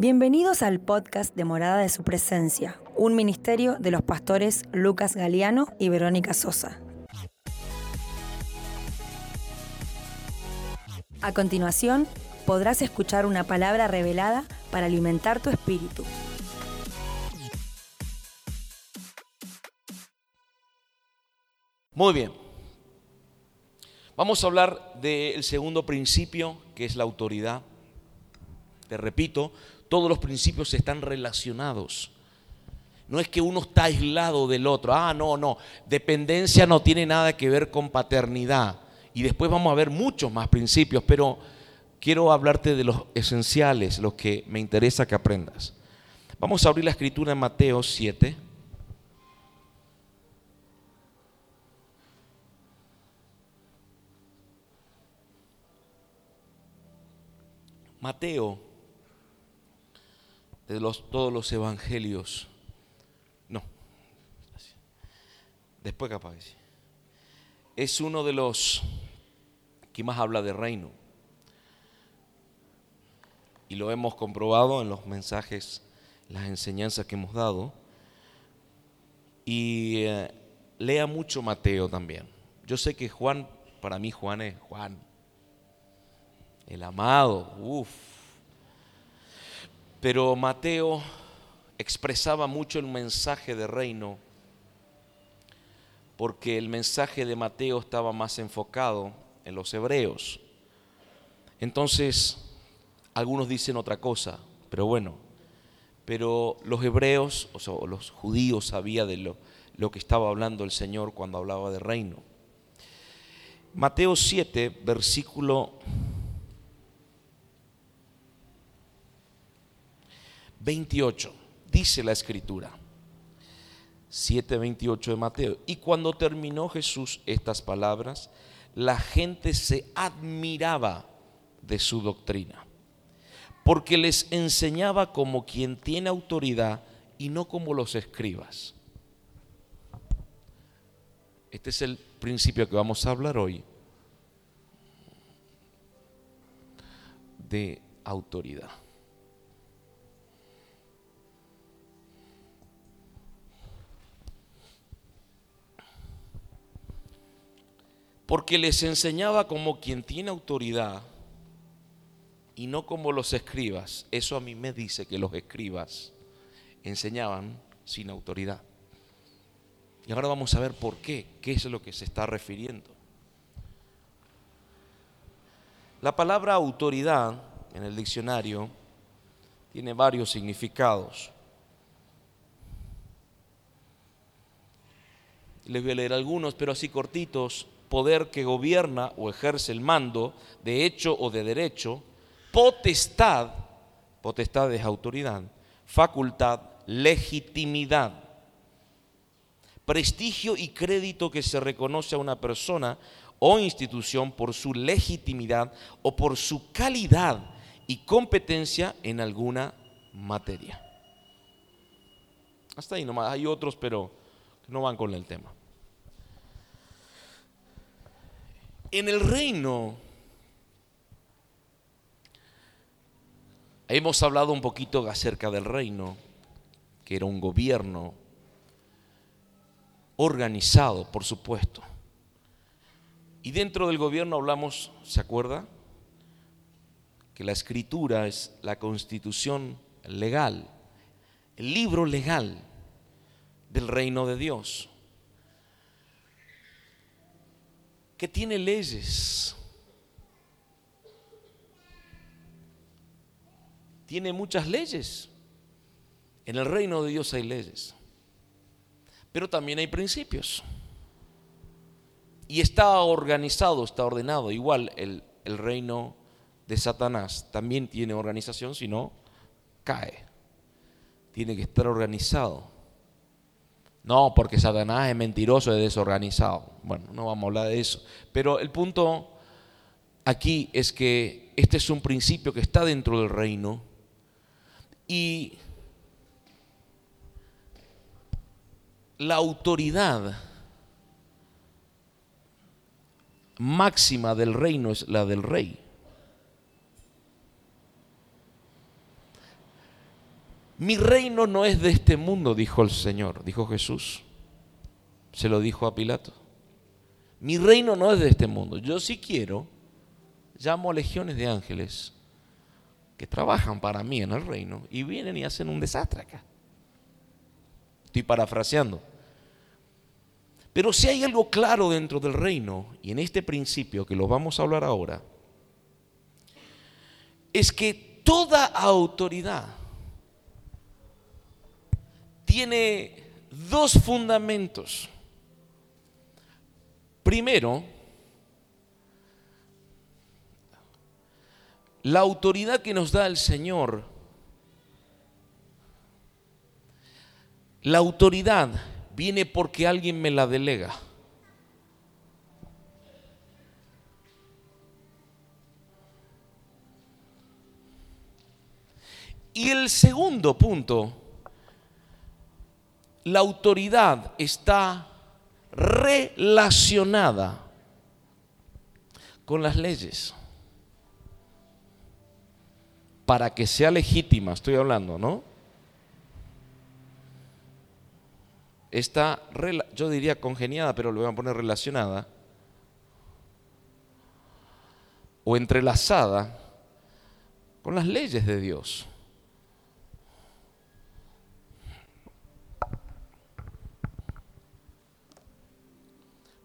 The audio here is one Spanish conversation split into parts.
Bienvenidos al podcast de Morada de su Presencia, un ministerio de los pastores Lucas Galeano y Verónica Sosa. A continuación, podrás escuchar una palabra revelada para alimentar tu espíritu. Muy bien. Vamos a hablar del segundo principio, que es la autoridad. Te repito, todos los principios están relacionados. No es que uno está aislado del otro. Ah, no, no. Dependencia no tiene nada que ver con paternidad. Y después vamos a ver muchos más principios, pero quiero hablarte de los esenciales, los que me interesa que aprendas. Vamos a abrir la escritura en Mateo 7. Mateo de los, todos los evangelios. No. Después capaz. Es uno de los que más habla de reino. Y lo hemos comprobado en los mensajes, las enseñanzas que hemos dado. Y eh, lea mucho Mateo también. Yo sé que Juan, para mí Juan es Juan. El amado, uff pero Mateo expresaba mucho el mensaje de reino, porque el mensaje de Mateo estaba más enfocado en los hebreos. Entonces, algunos dicen otra cosa, pero bueno, pero los hebreos, o sea, los judíos sabían de lo, lo que estaba hablando el Señor cuando hablaba de reino. Mateo 7, versículo 28, dice la escritura. 7:28 de Mateo. Y cuando terminó Jesús estas palabras, la gente se admiraba de su doctrina, porque les enseñaba como quien tiene autoridad y no como los escribas. Este es el principio que vamos a hablar hoy de autoridad. Porque les enseñaba como quien tiene autoridad y no como los escribas. Eso a mí me dice que los escribas enseñaban sin autoridad. Y ahora vamos a ver por qué, qué es lo que se está refiriendo. La palabra autoridad en el diccionario tiene varios significados. Les voy a leer algunos, pero así cortitos poder que gobierna o ejerce el mando de hecho o de derecho, potestad, potestad es autoridad, facultad, legitimidad, prestigio y crédito que se reconoce a una persona o institución por su legitimidad o por su calidad y competencia en alguna materia. Hasta ahí nomás, hay otros, pero no van con el tema. En el reino hemos hablado un poquito acerca del reino, que era un gobierno organizado, por supuesto. Y dentro del gobierno hablamos, ¿se acuerda? Que la escritura es la constitución legal, el libro legal del reino de Dios. Que tiene leyes. Tiene muchas leyes. En el reino de Dios hay leyes. Pero también hay principios. Y está organizado, está ordenado. Igual el, el reino de Satanás también tiene organización, si no, cae. Tiene que estar organizado. No, porque Satanás es mentiroso y desorganizado. Bueno, no vamos a hablar de eso. Pero el punto aquí es que este es un principio que está dentro del reino y la autoridad máxima del reino es la del rey. Mi reino no es de este mundo, dijo el Señor, dijo Jesús. Se lo dijo a Pilato. Mi reino no es de este mundo. Yo sí quiero, llamo a legiones de ángeles que trabajan para mí en el reino y vienen y hacen un desastre acá. Estoy parafraseando. Pero si hay algo claro dentro del reino, y en este principio que lo vamos a hablar ahora, es que toda autoridad tiene dos fundamentos. Primero, la autoridad que nos da el Señor, la autoridad viene porque alguien me la delega. Y el segundo punto, la autoridad está relacionada con las leyes. Para que sea legítima, estoy hablando, ¿no? Está, yo diría congeniada, pero le voy a poner relacionada, o entrelazada con las leyes de Dios.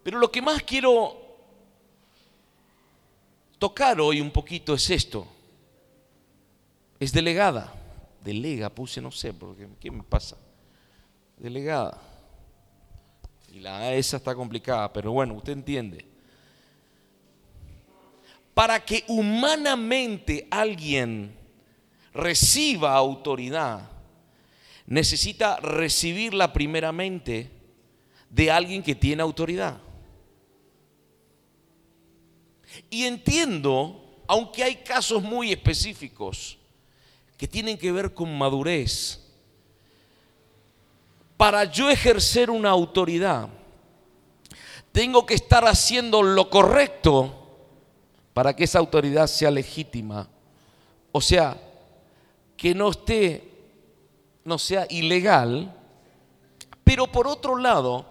Pero lo que más quiero tocar hoy un poquito es esto. Es delegada. Delega, puse, no sé, porque ¿qué me pasa? Delegada. Y la esa está complicada, pero bueno, usted entiende. Para que humanamente alguien reciba autoridad, necesita recibirla primeramente de alguien que tiene autoridad. Y entiendo, aunque hay casos muy específicos que tienen que ver con madurez, para yo ejercer una autoridad, tengo que estar haciendo lo correcto para que esa autoridad sea legítima. O sea, que no esté, no sea ilegal, pero por otro lado,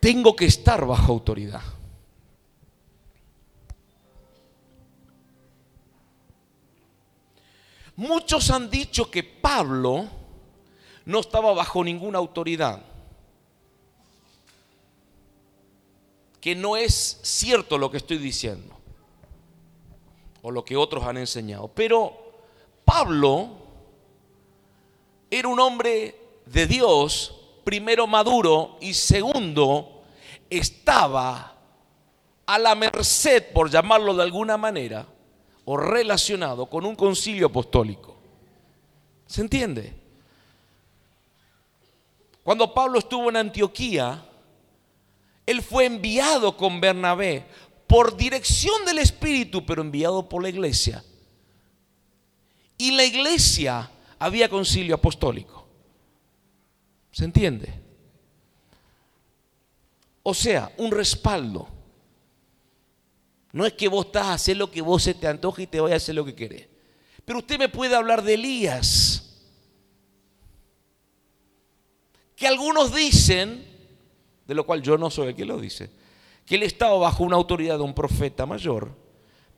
tengo que estar bajo autoridad. Muchos han dicho que Pablo no estaba bajo ninguna autoridad. Que no es cierto lo que estoy diciendo. O lo que otros han enseñado. Pero Pablo era un hombre de Dios, primero maduro y segundo, estaba a la merced, por llamarlo de alguna manera, o relacionado con un concilio apostólico. ¿Se entiende? Cuando Pablo estuvo en Antioquía, él fue enviado con Bernabé por dirección del Espíritu, pero enviado por la iglesia. Y la iglesia había concilio apostólico. ¿Se entiende? O sea, un respaldo. No es que vos estás a hacer lo que vos se te antoja y te voy a hacer lo que querés. Pero usted me puede hablar de Elías. Que algunos dicen, de lo cual yo no soy el que lo dice, que él estaba bajo una autoridad de un profeta mayor.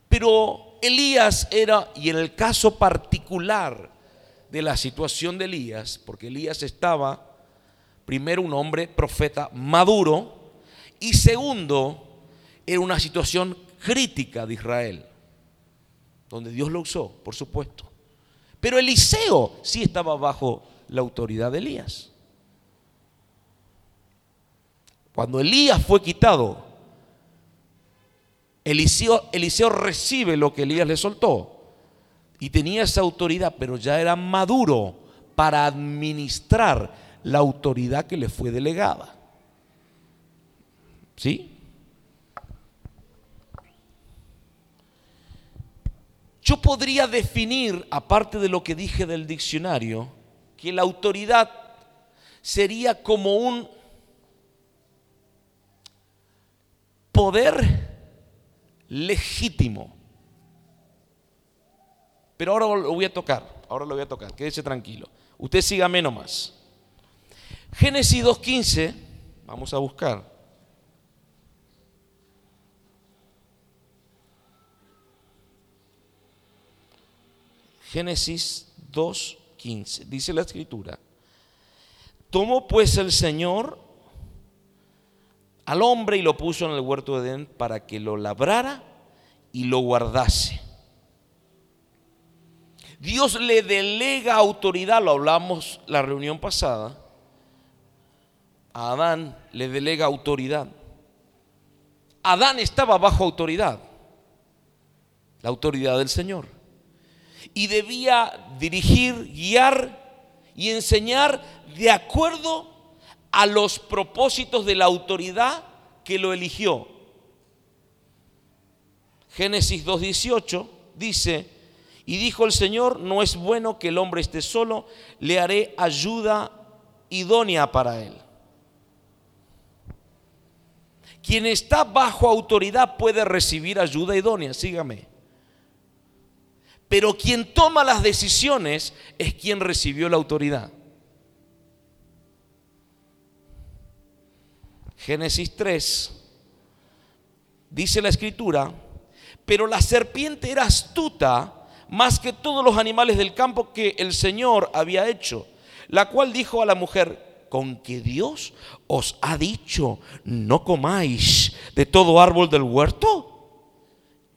Pero Elías era, y en el caso particular de la situación de Elías, porque Elías estaba, primero, un hombre profeta maduro, y segundo, era una situación crítica de Israel, donde Dios lo usó, por supuesto. Pero Eliseo sí estaba bajo la autoridad de Elías. Cuando Elías fue quitado, Eliseo, Eliseo recibe lo que Elías le soltó. Y tenía esa autoridad, pero ya era maduro para administrar la autoridad que le fue delegada. ¿Sí? Yo podría definir, aparte de lo que dije del diccionario, que la autoridad sería como un poder legítimo. Pero ahora lo voy a tocar. ahora lo voy a tocar, quédese tranquilo. Usted sígame nomás. Génesis 2.15, vamos a buscar. Génesis 2.15, dice la escritura. Tomó pues el Señor al hombre y lo puso en el huerto de Edén para que lo labrara y lo guardase. Dios le delega autoridad, lo hablamos la reunión pasada. A Adán le delega autoridad. Adán estaba bajo autoridad, la autoridad del Señor. Y debía dirigir, guiar y enseñar de acuerdo a los propósitos de la autoridad que lo eligió. Génesis 2.18 dice, y dijo el Señor, no es bueno que el hombre esté solo, le haré ayuda idónea para él. Quien está bajo autoridad puede recibir ayuda idónea, sígame. Pero quien toma las decisiones es quien recibió la autoridad. Génesis 3, dice la escritura, pero la serpiente era astuta más que todos los animales del campo que el Señor había hecho, la cual dijo a la mujer, con que Dios os ha dicho, no comáis de todo árbol del huerto.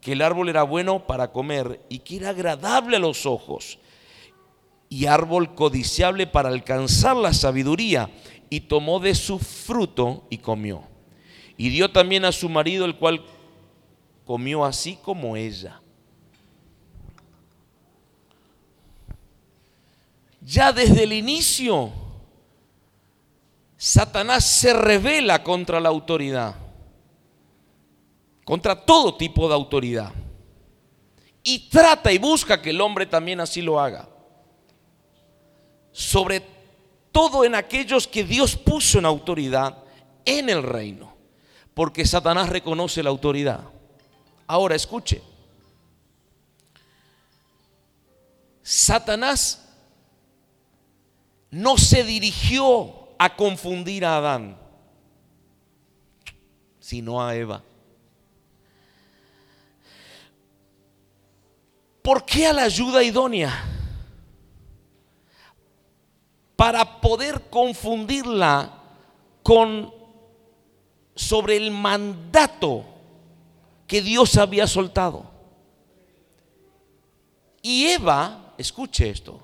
que el árbol era bueno para comer y que era agradable a los ojos y árbol codiciable para alcanzar la sabiduría y tomó de su fruto y comió. Y dio también a su marido el cual comió así como ella. Ya desde el inicio, Satanás se revela contra la autoridad, contra todo tipo de autoridad. Y trata y busca que el hombre también así lo haga. Sobre todo en aquellos que Dios puso en autoridad en el reino. Porque Satanás reconoce la autoridad. Ahora escuche. Satanás no se dirigió a confundir a Adán, sino a Eva. ¿Por qué a la ayuda idónea? Para poder confundirla con sobre el mandato que Dios había soltado. Y Eva, escuche esto,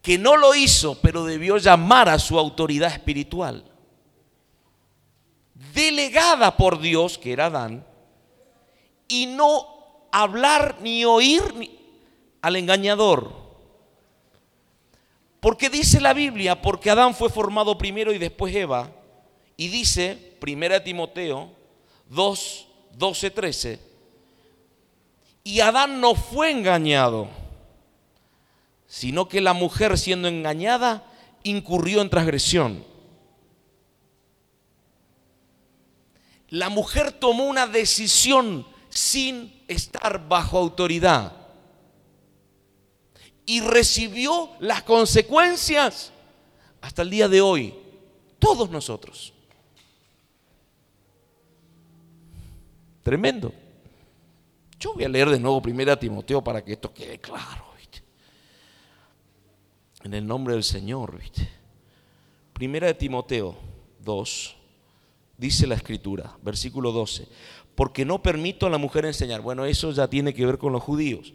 que no lo hizo, pero debió llamar a su autoridad espiritual, delegada por Dios, que era Adán, y no hablar ni oír al engañador. Porque dice la Biblia, porque Adán fue formado primero y después Eva, y dice, 1 Timoteo 2, 12, 13, y Adán no fue engañado sino que la mujer siendo engañada incurrió en transgresión. La mujer tomó una decisión sin estar bajo autoridad y recibió las consecuencias hasta el día de hoy, todos nosotros. Tremendo. Yo voy a leer de nuevo primero a Timoteo para que esto quede claro en el nombre del Señor. ¿viste? Primera de Timoteo 2, dice la escritura, versículo 12, porque no permito a la mujer enseñar. Bueno, eso ya tiene que ver con los judíos.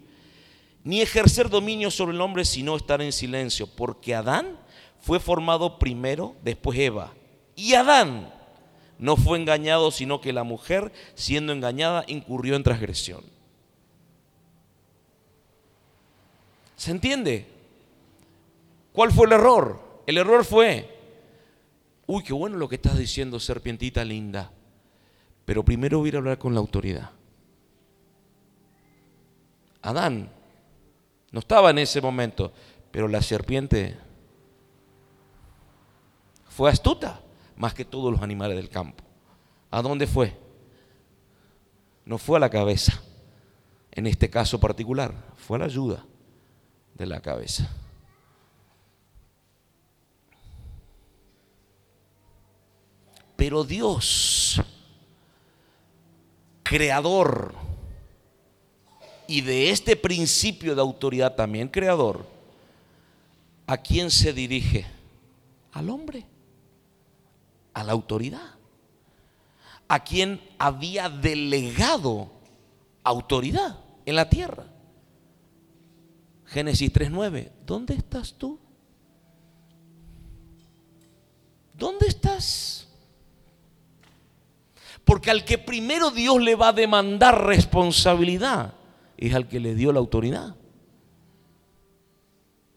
Ni ejercer dominio sobre el hombre, sino estar en silencio, porque Adán fue formado primero, después Eva. Y Adán no fue engañado, sino que la mujer, siendo engañada, incurrió en transgresión. ¿Se entiende? ¿Cuál fue el error? El error fue, uy, qué bueno lo que estás diciendo, serpientita linda, pero primero voy a hablar con la autoridad. Adán no estaba en ese momento, pero la serpiente fue astuta más que todos los animales del campo. ¿A dónde fue? No fue a la cabeza, en este caso particular, fue a la ayuda de la cabeza. Pero Dios, creador, y de este principio de autoridad también creador, ¿a quién se dirige? Al hombre, a la autoridad, a quien había delegado autoridad en la tierra. Génesis 3.9, ¿dónde estás tú? ¿Dónde estás? Porque al que primero Dios le va a demandar responsabilidad es al que le dio la autoridad.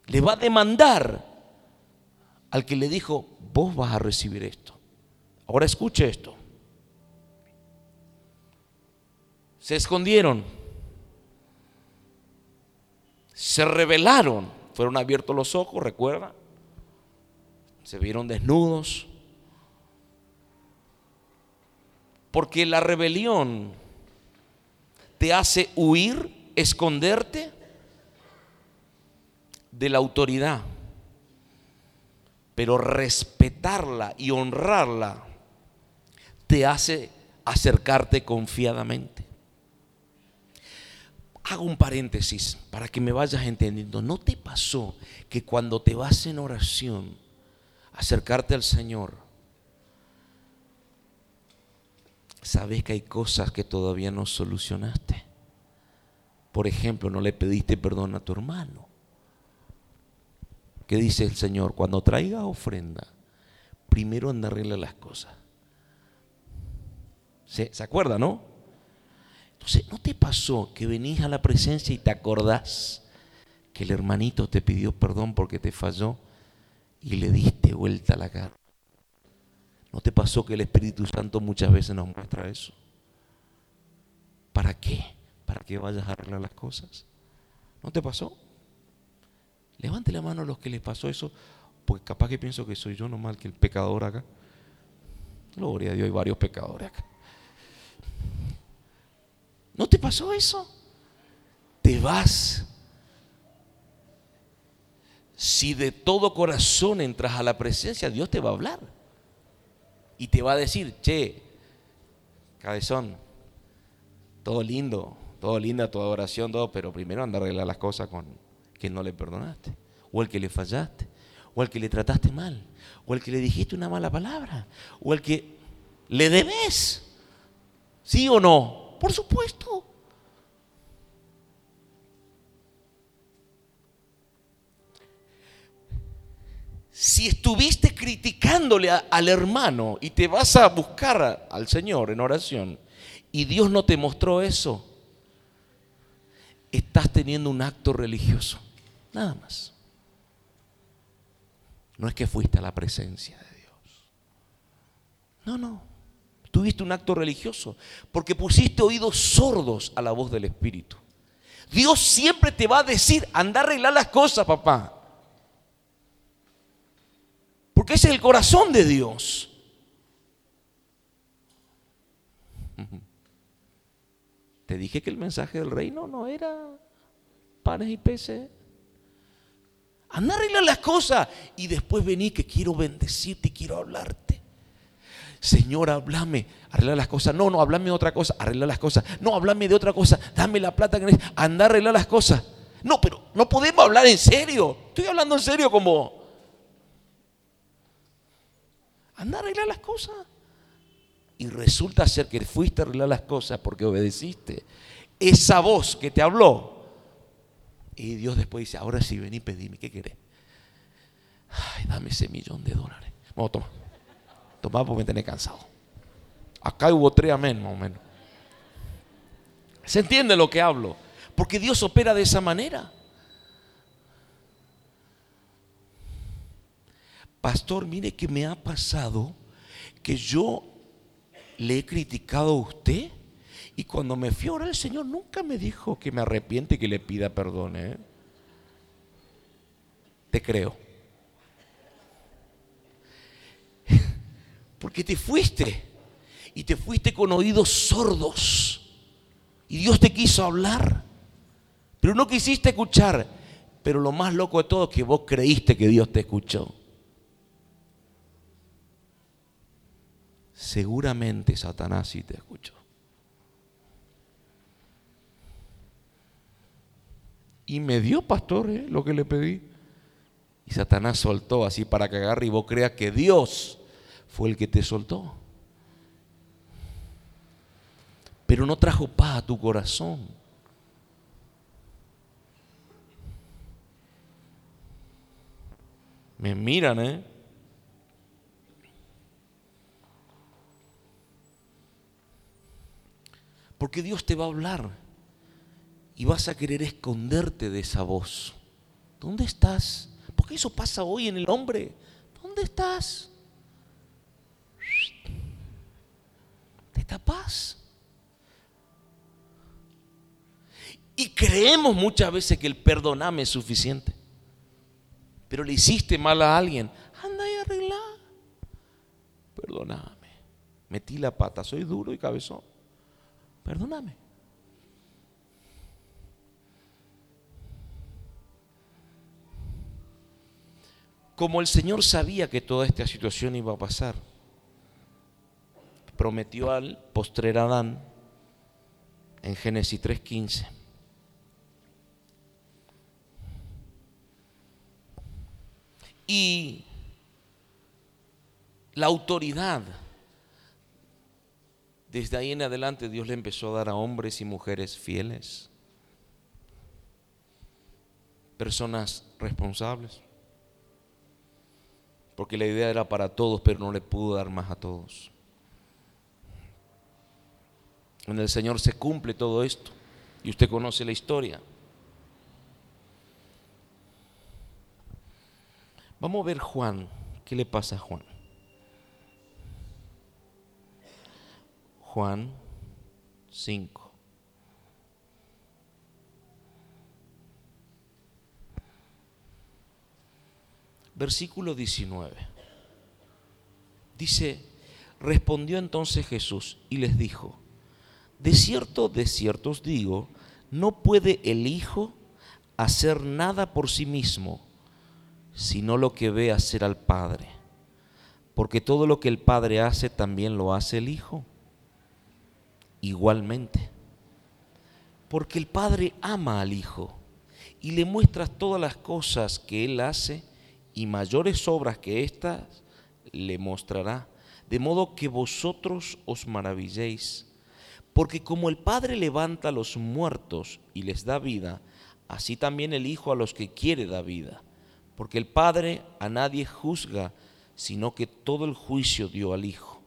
Le va a demandar al que le dijo, vos vas a recibir esto. Ahora escuche esto. Se escondieron. Se rebelaron. Fueron abiertos los ojos, recuerda. Se vieron desnudos. Porque la rebelión te hace huir, esconderte de la autoridad. Pero respetarla y honrarla te hace acercarte confiadamente. Hago un paréntesis para que me vayas entendiendo. ¿No te pasó que cuando te vas en oración, acercarte al Señor, sabes que hay cosas que todavía no solucionaste. Por ejemplo, no le pediste perdón a tu hermano. ¿Qué dice el Señor? Cuando traiga ofrenda, primero anda arregla las cosas. ¿Se, ¿Se acuerda, no? Entonces, ¿no te pasó que venís a la presencia y te acordás que el hermanito te pidió perdón porque te falló y le diste vuelta a la cara? ¿No te pasó que el Espíritu Santo muchas veces nos muestra eso? ¿Para qué? ¿Para que vayas a arreglar las cosas? ¿No te pasó? Levante la mano a los que les pasó eso, porque capaz que pienso que soy yo nomás que el pecador acá. Gloria a Dios, hay varios pecadores acá. ¿No te pasó eso? Te vas. Si de todo corazón entras a la presencia, Dios te va a hablar y te va a decir, che, cabezón, todo lindo, todo linda tu adoración, todo, pero primero anda a arreglar las cosas con quien no le perdonaste, o el que le fallaste, o el que le trataste mal, o el que le dijiste una mala palabra, o el que le debes. ¿Sí o no? Por supuesto. Si estuviste criticándole al hermano y te vas a buscar al Señor en oración y Dios no te mostró eso, estás teniendo un acto religioso. Nada más. No es que fuiste a la presencia de Dios. No, no. Tuviste un acto religioso porque pusiste oídos sordos a la voz del Espíritu. Dios siempre te va a decir, anda a arreglar las cosas, papá. Es el corazón de Dios. Te dije que el mensaje del reino no era panes y peces. Anda a arreglar las cosas y después vení que quiero bendecirte y quiero hablarte. Señor, háblame, arregla las cosas. No, no, háblame de otra cosa, arregla las cosas. No, háblame de otra cosa, dame la plata que necesitas. Anda a arreglar las cosas. No, pero no podemos hablar en serio. Estoy hablando en serio como Anda a arreglar las cosas. Y resulta ser que fuiste a arreglar las cosas porque obedeciste esa voz que te habló. Y Dios después dice, ahora sí, ven y pedime, ¿qué querés? Ay, dame ese millón de dólares. Vamos, toma. Toma porque me tenés cansado. Acá hubo tres amén, más o menos. ¿Se entiende lo que hablo? Porque Dios opera de esa manera. Pastor, mire que me ha pasado que yo le he criticado a usted y cuando me fui a orar el Señor nunca me dijo que me arrepiente y que le pida perdón. ¿eh? Te creo. Porque te fuiste y te fuiste con oídos sordos y Dios te quiso hablar, pero no quisiste escuchar. Pero lo más loco de todo es que vos creíste que Dios te escuchó. Seguramente Satanás sí te escuchó. Y me dio, pastor, ¿eh? lo que le pedí. Y Satanás soltó así para que agarre y vos creas que Dios fue el que te soltó. Pero no trajo paz a tu corazón. Me miran, ¿eh? Porque Dios te va a hablar y vas a querer esconderte de esa voz. ¿Dónde estás? Porque eso pasa hoy en el hombre. ¿Dónde estás? Te tapas. Y creemos muchas veces que el perdoname es suficiente. Pero le hiciste mal a alguien. Anda y arregla. Perdóname. Metí la pata. Soy duro y cabezón. Perdóname. Como el Señor sabía que toda esta situación iba a pasar, prometió al postrer Adán en Génesis 3:15. Y la autoridad, desde ahí en adelante Dios le empezó a dar a hombres y mujeres fieles, personas responsables porque la idea era para todos, pero no le pudo dar más a todos. En el Señor se cumple todo esto y usted conoce la historia. Vamos a ver Juan, ¿qué le pasa a Juan? Juan 5. versículo 19. Dice, respondió entonces Jesús y les dijo, de cierto, de cierto os digo, no puede el Hijo hacer nada por sí mismo, sino lo que ve hacer al Padre. Porque todo lo que el Padre hace también lo hace el Hijo. Igualmente. Porque el Padre ama al Hijo y le muestra todas las cosas que Él hace y mayores obras que éstas le mostrará, de modo que vosotros os maravilléis. Porque como el Padre levanta a los muertos y les da vida, así también el Hijo a los que quiere da vida. Porque el Padre a nadie juzga, sino que todo el juicio dio al Hijo,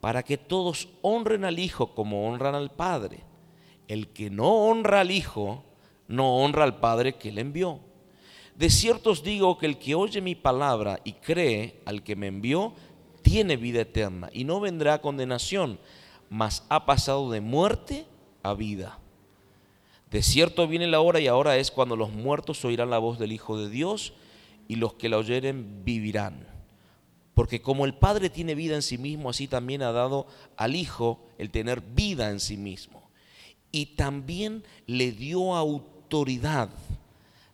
para que todos honren al Hijo como honran al Padre. El que no honra al Hijo, no honra al Padre que le envió. De cierto os digo que el que oye mi palabra y cree al que me envió, tiene vida eterna y no vendrá a condenación, mas ha pasado de muerte a vida. De cierto viene la hora y ahora es cuando los muertos oirán la voz del Hijo de Dios y los que la oyeren vivirán. Porque como el Padre tiene vida en sí mismo, así también ha dado al Hijo el tener vida en sí mismo. Y también le dio autoridad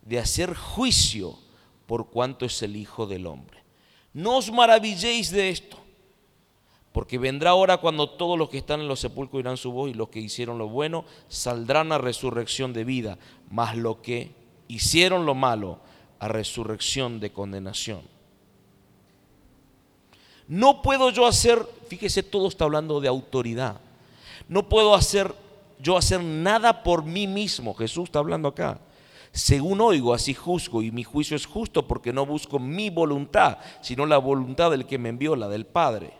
de hacer juicio por cuanto es el Hijo del Hombre. No os maravilléis de esto, porque vendrá hora cuando todos los que están en los sepulcros irán su voz y los que hicieron lo bueno saldrán a resurrección de vida, mas los que hicieron lo malo a resurrección de condenación. No puedo yo hacer, fíjese, todo está hablando de autoridad. No puedo hacer yo hacer nada por mí mismo. Jesús está hablando acá. Según oigo, así juzgo, y mi juicio es justo porque no busco mi voluntad, sino la voluntad del que me envió, la del Padre.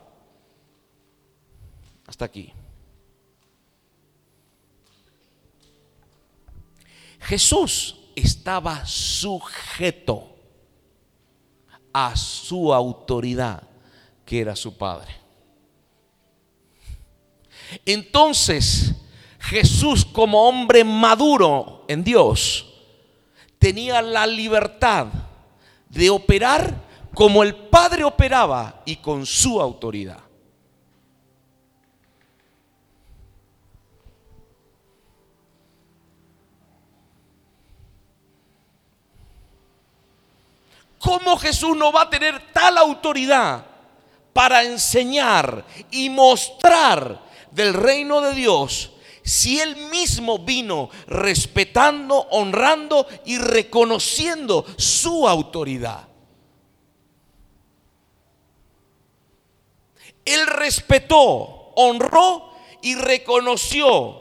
Hasta aquí. Jesús estaba sujeto a su autoridad, que era su Padre. Entonces, Jesús como hombre maduro en Dios, tenía la libertad de operar como el Padre operaba y con su autoridad. ¿Cómo Jesús no va a tener tal autoridad para enseñar y mostrar del reino de Dios si Él mismo vino respetando, honrando y reconociendo su autoridad? Él respetó, honró y reconoció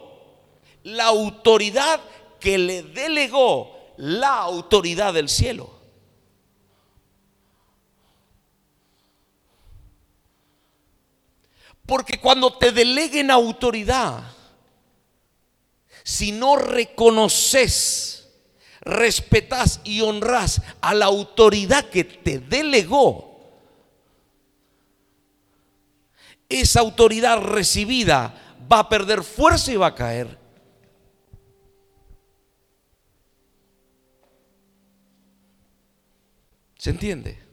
la autoridad que le delegó la autoridad del cielo. Porque cuando te deleguen autoridad, si no reconoces, respetas y honras a la autoridad que te delegó, esa autoridad recibida va a perder fuerza y va a caer. ¿Se entiende?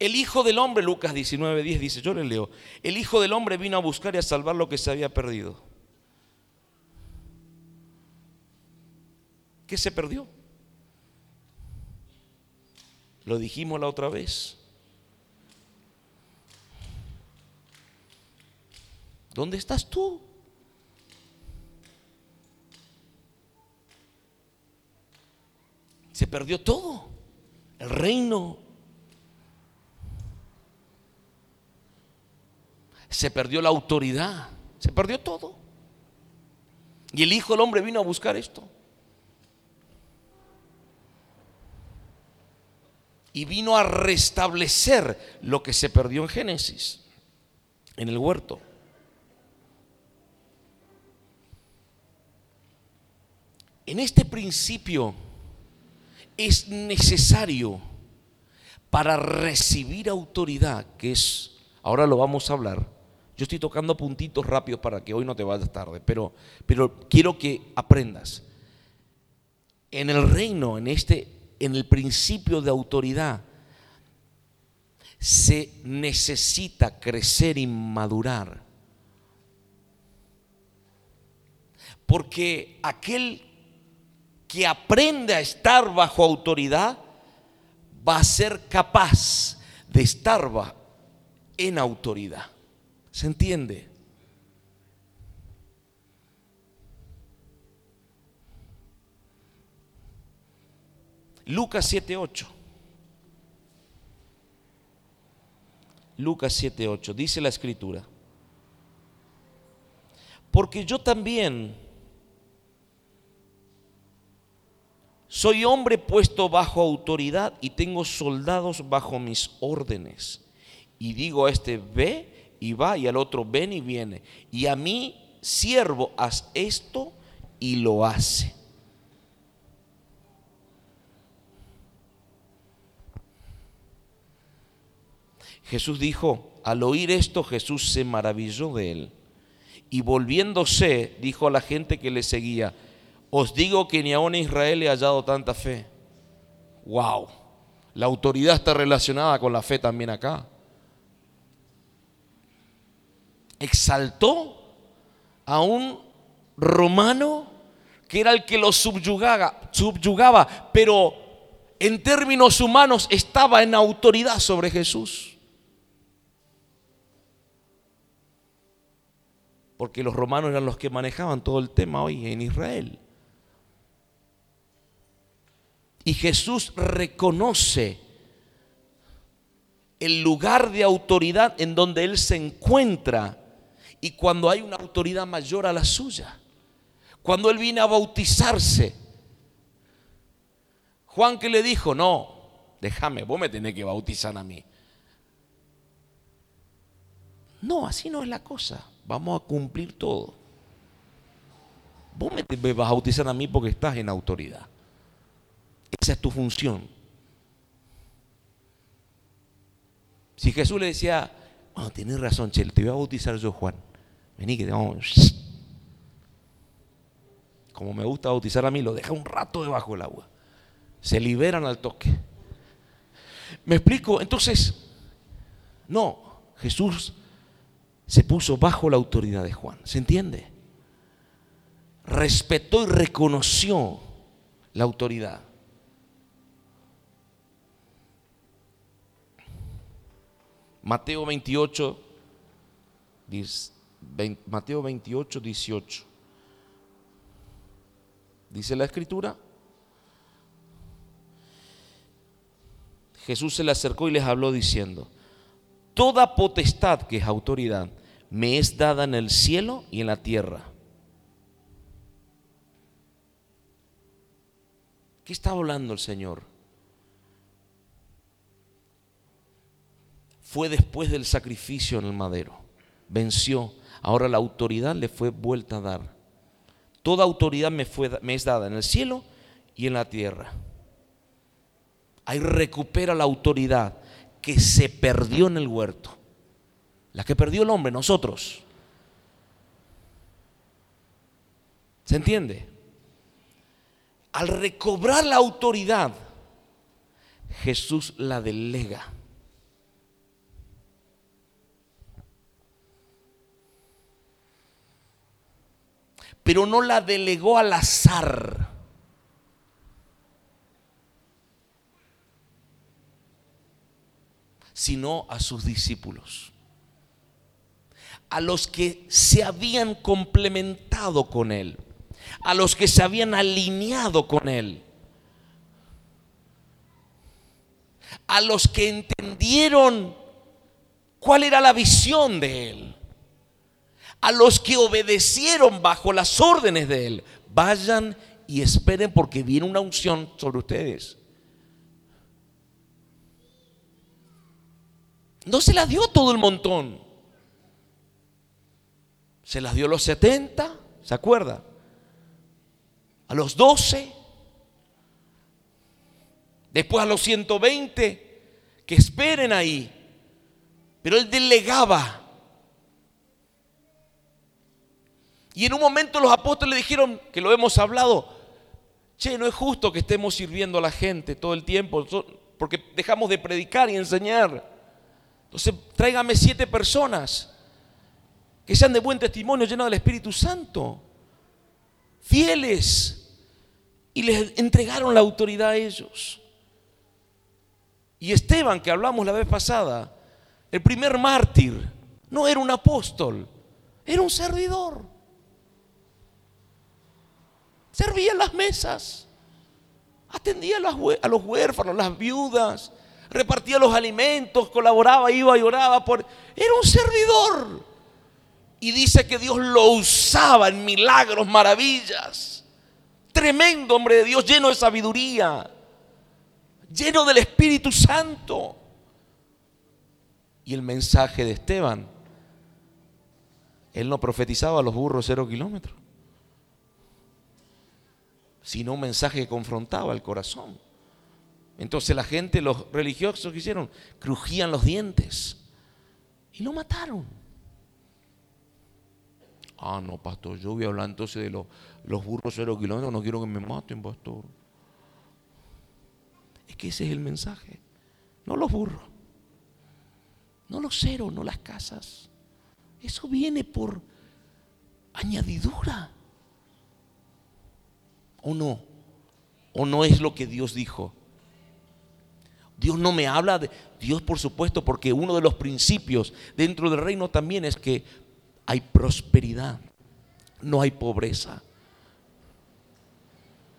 El Hijo del Hombre, Lucas 19, 10 dice, yo le leo, el Hijo del Hombre vino a buscar y a salvar lo que se había perdido. ¿Qué se perdió? Lo dijimos la otra vez. ¿Dónde estás tú? Se perdió todo. El reino, se perdió la autoridad, se perdió todo. Y el Hijo del Hombre vino a buscar esto. Y vino a restablecer lo que se perdió en Génesis, en el huerto. En este principio es necesario para recibir autoridad, que es, ahora lo vamos a hablar, yo estoy tocando puntitos rápidos para que hoy no te vayas tarde, pero, pero quiero que aprendas. En el reino, en este, en el principio de autoridad, se necesita crecer y madurar. Porque aquel que aprende a estar bajo autoridad va a ser capaz de estar en autoridad. ¿Se entiende? Lucas 7:8. Lucas 7:8 dice la escritura. Porque yo también soy hombre puesto bajo autoridad y tengo soldados bajo mis órdenes. Y digo a este, ve y va, y al otro ven y viene. Y a mí, siervo, haz esto y lo hace. Jesús dijo, al oír esto Jesús se maravilló de él. Y volviéndose, dijo a la gente que le seguía, os digo que ni aún en Israel he hallado tanta fe. Wow, la autoridad está relacionada con la fe también acá. Exaltó a un romano que era el que lo subyugaba, subyugaba, pero en términos humanos estaba en autoridad sobre Jesús. Porque los romanos eran los que manejaban todo el tema hoy en Israel. Y Jesús reconoce el lugar de autoridad en donde Él se encuentra y cuando hay una autoridad mayor a la suya. Cuando él viene a bautizarse, Juan que le dijo, no, déjame, vos me tenés que bautizar a mí. No, así no es la cosa. Vamos a cumplir todo. Vos me, vas a bautizar a mí porque estás en autoridad. Esa es tu función. Si Jesús le decía, bueno, tienes razón, Chel, te voy a bautizar yo, Juan. Vení que vamos. Como me gusta bautizar a mí, lo deja un rato debajo del agua. Se liberan al toque. ¿Me explico? Entonces, no, Jesús se puso bajo la autoridad de Juan. ¿Se entiende? Respetó y reconoció la autoridad. Mateo 28, Mateo 28, 18. Dice la escritura. Jesús se le acercó y les habló diciendo, toda potestad que es autoridad me es dada en el cielo y en la tierra. ¿Qué está hablando el Señor? Fue después del sacrificio en el madero. Venció. Ahora la autoridad le fue vuelta a dar. Toda autoridad me, es dada en el cielo y en la tierra. Ahí recupera la autoridad que se perdió en el huerto. La que perdió el hombre, nosotros. ¿Se entiende? Al recobrar la autoridad, Jesús la delega. Pero no la delegó al azar. sino a sus discípulos, a los que se habían complementado con Él, a los que se habían alineado con Él, a los que entendieron cuál era la visión de Él, a los que obedecieron bajo las órdenes de Él. Vayan y esperen porque viene una unción sobre ustedes. No se las dio todo el montón. Se las dio a los 70, ¿se acuerda? A los 12. Después a los 120. Que esperen ahí. Pero él delegaba. Y en un momento los apóstoles le dijeron, que lo hemos hablado, che, no es justo que estemos sirviendo a la gente todo el tiempo, porque dejamos de predicar y enseñar. Entonces, tráigame siete personas que sean de buen testimonio, llenos del Espíritu Santo, fieles, y les entregaron la autoridad a ellos. Y Esteban, que hablamos la vez pasada, el primer mártir, no era un apóstol, era un servidor. Servía en las mesas, atendía a los huérfanos, las viudas, repartía los alimentos, colaboraba, iba y oraba por... Era un servidor. Y dice que Dios lo usaba en milagros, maravillas. Tremendo hombre de Dios, lleno de sabiduría, lleno del Espíritu Santo. Y el mensaje de Esteban, él no profetizaba a los burros cero kilómetros, sino un mensaje que confrontaba el corazón. Entonces la gente, los religiosos que hicieron, crujían los dientes y lo mataron. Ah, no, pastor, yo voy a hablar entonces de los, los burros cero kilómetros, no quiero que me maten, pastor. Es que ese es el mensaje. No los burros, no los ceros, no las casas. Eso viene por añadidura. ¿O no? ¿O no es lo que Dios dijo? Dios no me habla de Dios, por supuesto, porque uno de los principios dentro del reino también es que hay prosperidad, no hay pobreza.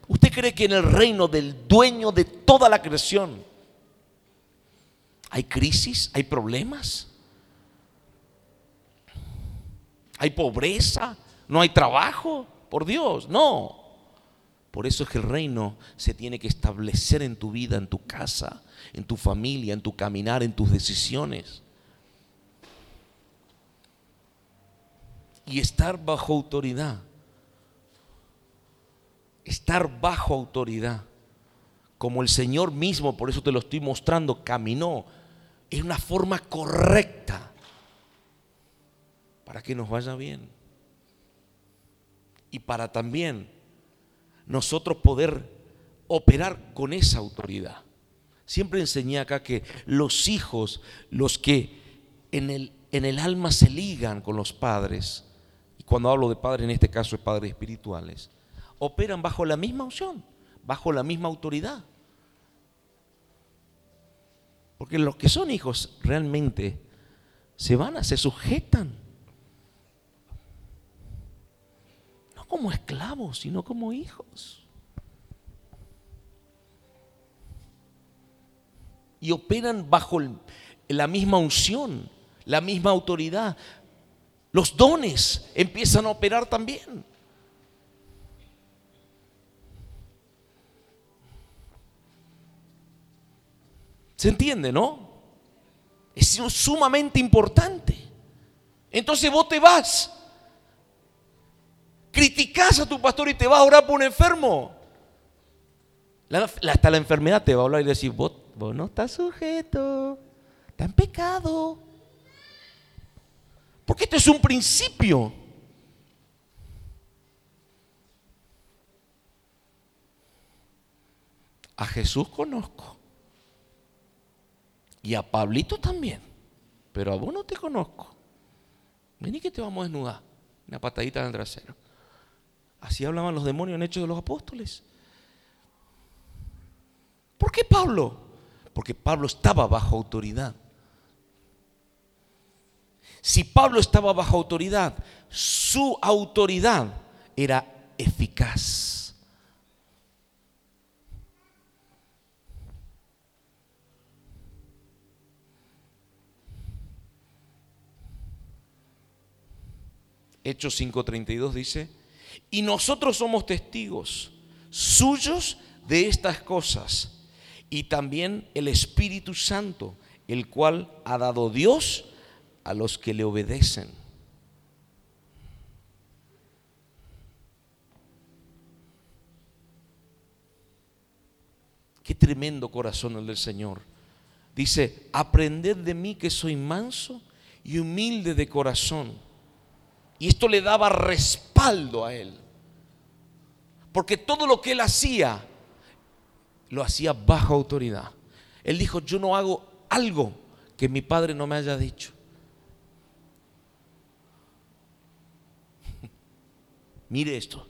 ¿Usted cree que en el reino del dueño de toda la creación hay crisis, hay problemas? ¿Hay pobreza? ¿No hay trabajo? Por Dios, no. Por eso es que el reino se tiene que establecer en tu vida, en tu casa, en tu familia, en tu caminar, en tus decisiones. Y estar bajo autoridad estar bajo autoridad, como el Señor mismo, por eso te lo estoy mostrando, caminó, es una forma correcta para que nos vaya bien. Y para también nosotros poder operar con esa autoridad. Siempre enseñé acá que los hijos, los que en el, en el alma se ligan con los padres, y cuando hablo de padres en este caso es padres espirituales, operan bajo la misma unción, bajo la misma autoridad. Porque los que son hijos realmente se van a, se sujetan. No como esclavos, sino como hijos. Y operan bajo la misma unción, la misma autoridad. Los dones empiezan a operar también. ¿Se entiende, no? Es sumamente importante. Entonces vos te vas, criticas a tu pastor y te vas a orar por un enfermo. hasta la enfermedad te va a hablar y decir, vos, vos no estás sujeto, está en pecado. Porque esto es un principio. A Jesús conozco. Y a Pablito también. Pero a vos no te conozco. Vení que te vamos a desnudar. Una patadita en el trasero. Así hablaban los demonios en Hechos de los Apóstoles. ¿Por qué Pablo? Porque Pablo estaba bajo autoridad. Si Pablo estaba bajo autoridad, su autoridad era eficaz. Hechos 5:32 dice, y nosotros somos testigos suyos de estas cosas, y también el Espíritu Santo, el cual ha dado Dios a los que le obedecen. Qué tremendo corazón el del Señor. Dice, aprended de mí que soy manso y humilde de corazón y esto le daba respaldo a él. Porque todo lo que él hacía, lo hacía bajo autoridad. Él dijo, yo no hago algo que mi padre no me haya dicho. Mire esto,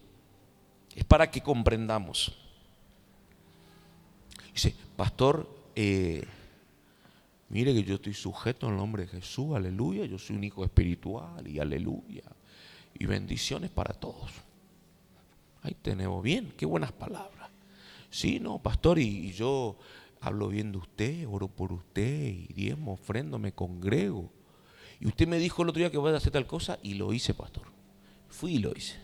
es para que comprendamos. Dice, pastor, eh, mire que yo estoy sujeto al nombre de Jesús, aleluya, yo soy un hijo espiritual y aleluya y bendiciones para todos. Ahí tenemos bien, qué buenas palabras. Sí, no, pastor, y, yo hablo bien de usted, oro por usted, y diezmo, ofrendo, me congrego. Y usted me dijo el otro día que voy a hacer tal cosa y lo hice, pastor. Fui y lo hice.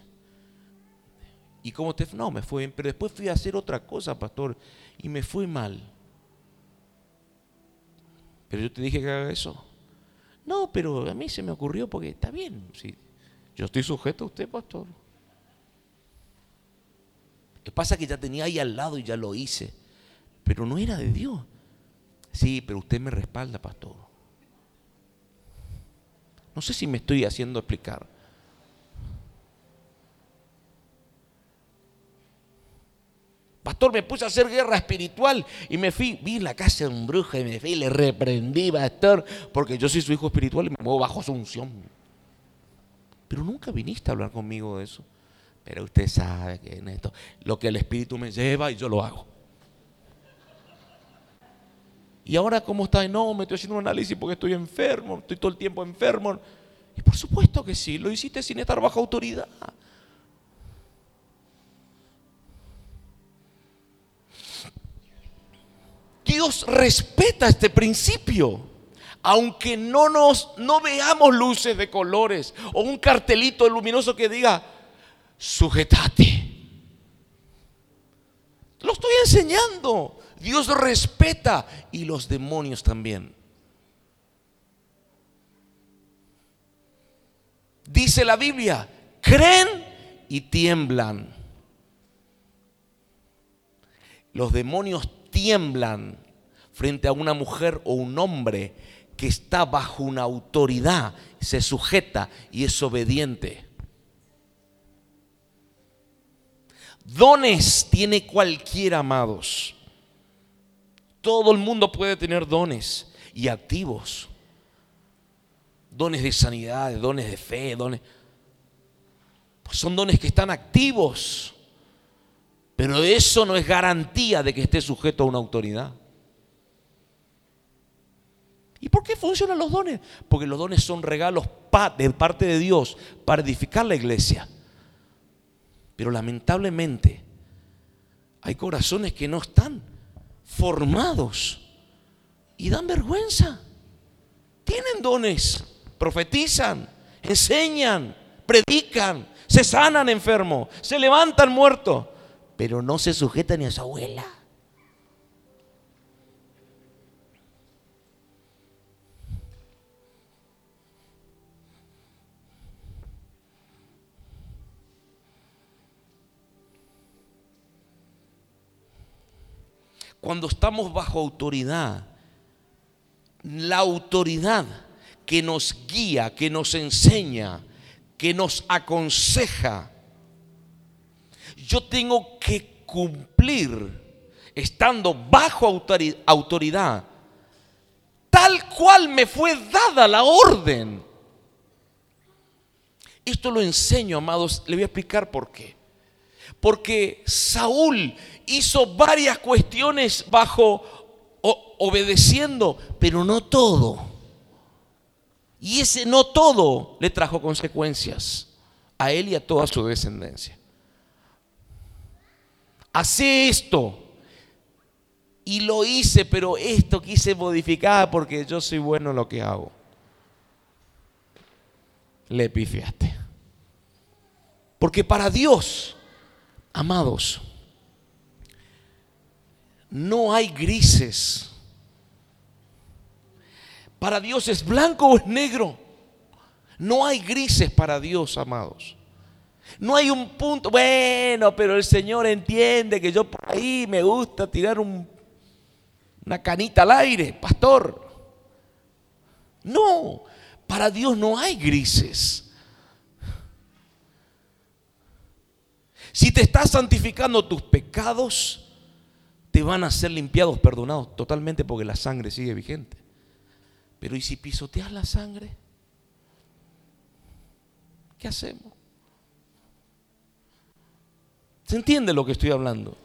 ¿Y cómo te No, me fue bien, pero después fui a hacer otra cosa, pastor, y me fue mal. Pero yo te dije que haga eso. No, pero a mí se me ocurrió porque está bien. Yo estoy sujeto a usted, pastor. Que pasa que ya tenía ahí al lado y ya lo hice. Pero no era de Dios. Sí, pero usted me respalda, pastor. No sé si me estoy haciendo explicar. Pastor, me puse a hacer guerra espiritual y me fui, vi la casa de un brujo y me fui y le reprendí, pastor, porque yo soy su hijo espiritual y me muevo bajo su unción. Pero nunca viniste a hablar conmigo de eso. Pero usted sabe que en esto, lo que el Espíritu me lleva y yo lo hago. Y ahora, ¿cómo está? No, me estoy haciendo un análisis porque estoy enfermo, estoy todo el tiempo enfermo. Y por supuesto que sí, lo hiciste sin estar bajo autoridad. Dios respeta este principio aunque no nos no veamos luces de colores o un cartelito luminoso que diga sujetate. Lo estoy enseñando. Dios respeta y los demonios también. Dice la Biblia, creen y tiemblan. los demonios tiemblan frente a una mujer o un hombre que está bajo una autoridad, se sujeta y es obediente. Dones tiene cualquiera, amados. Todo el mundo puede tener dones y activos. Dones de sanidad, dones de fe, dones. Pues son dones que están activos. Pero eso no es garantía de que esté sujeto a una autoridad. ¿Y por qué funcionan los dones? Porque los dones son regalos de parte de Dios para edificar la iglesia. Pero lamentablemente hay corazones que no están formados y dan vergüenza. Tienen dones, profetizan, enseñan, predican, se sanan enfermos, se levantan muertos, pero no se sujetan ni a su abuela. Cuando estamos bajo autoridad, la autoridad que nos guía, que nos enseña, que nos aconseja, yo tengo que cumplir estando bajo autoridad, tal cual me fue dada la orden. Esto lo enseño, amados, le voy a explicar por qué. Porque Saúl hizo varias cuestiones bajo obedeciendo, pero no todo. Y ese no todo le trajo consecuencias a él y a toda su descendencia. Hace esto. Y lo hice, pero esto quise modificar porque yo soy bueno en lo que hago. Le pifiaste. Porque para Dios, amados, no hay grises. Para Dios es blanco o es negro. No hay grises para Dios, amados. No hay un punto, bueno, pero el Señor entiende que yo por ahí me gusta tirar una canita al aire, pastor. No, para Dios no hay grises. Si te estás santificando tus pecados, te van a ser limpiados, perdonados totalmente porque la sangre sigue vigente. Pero ¿y si pisoteas la sangre? ¿Qué hacemos? ¿Se entiende lo que estoy hablando?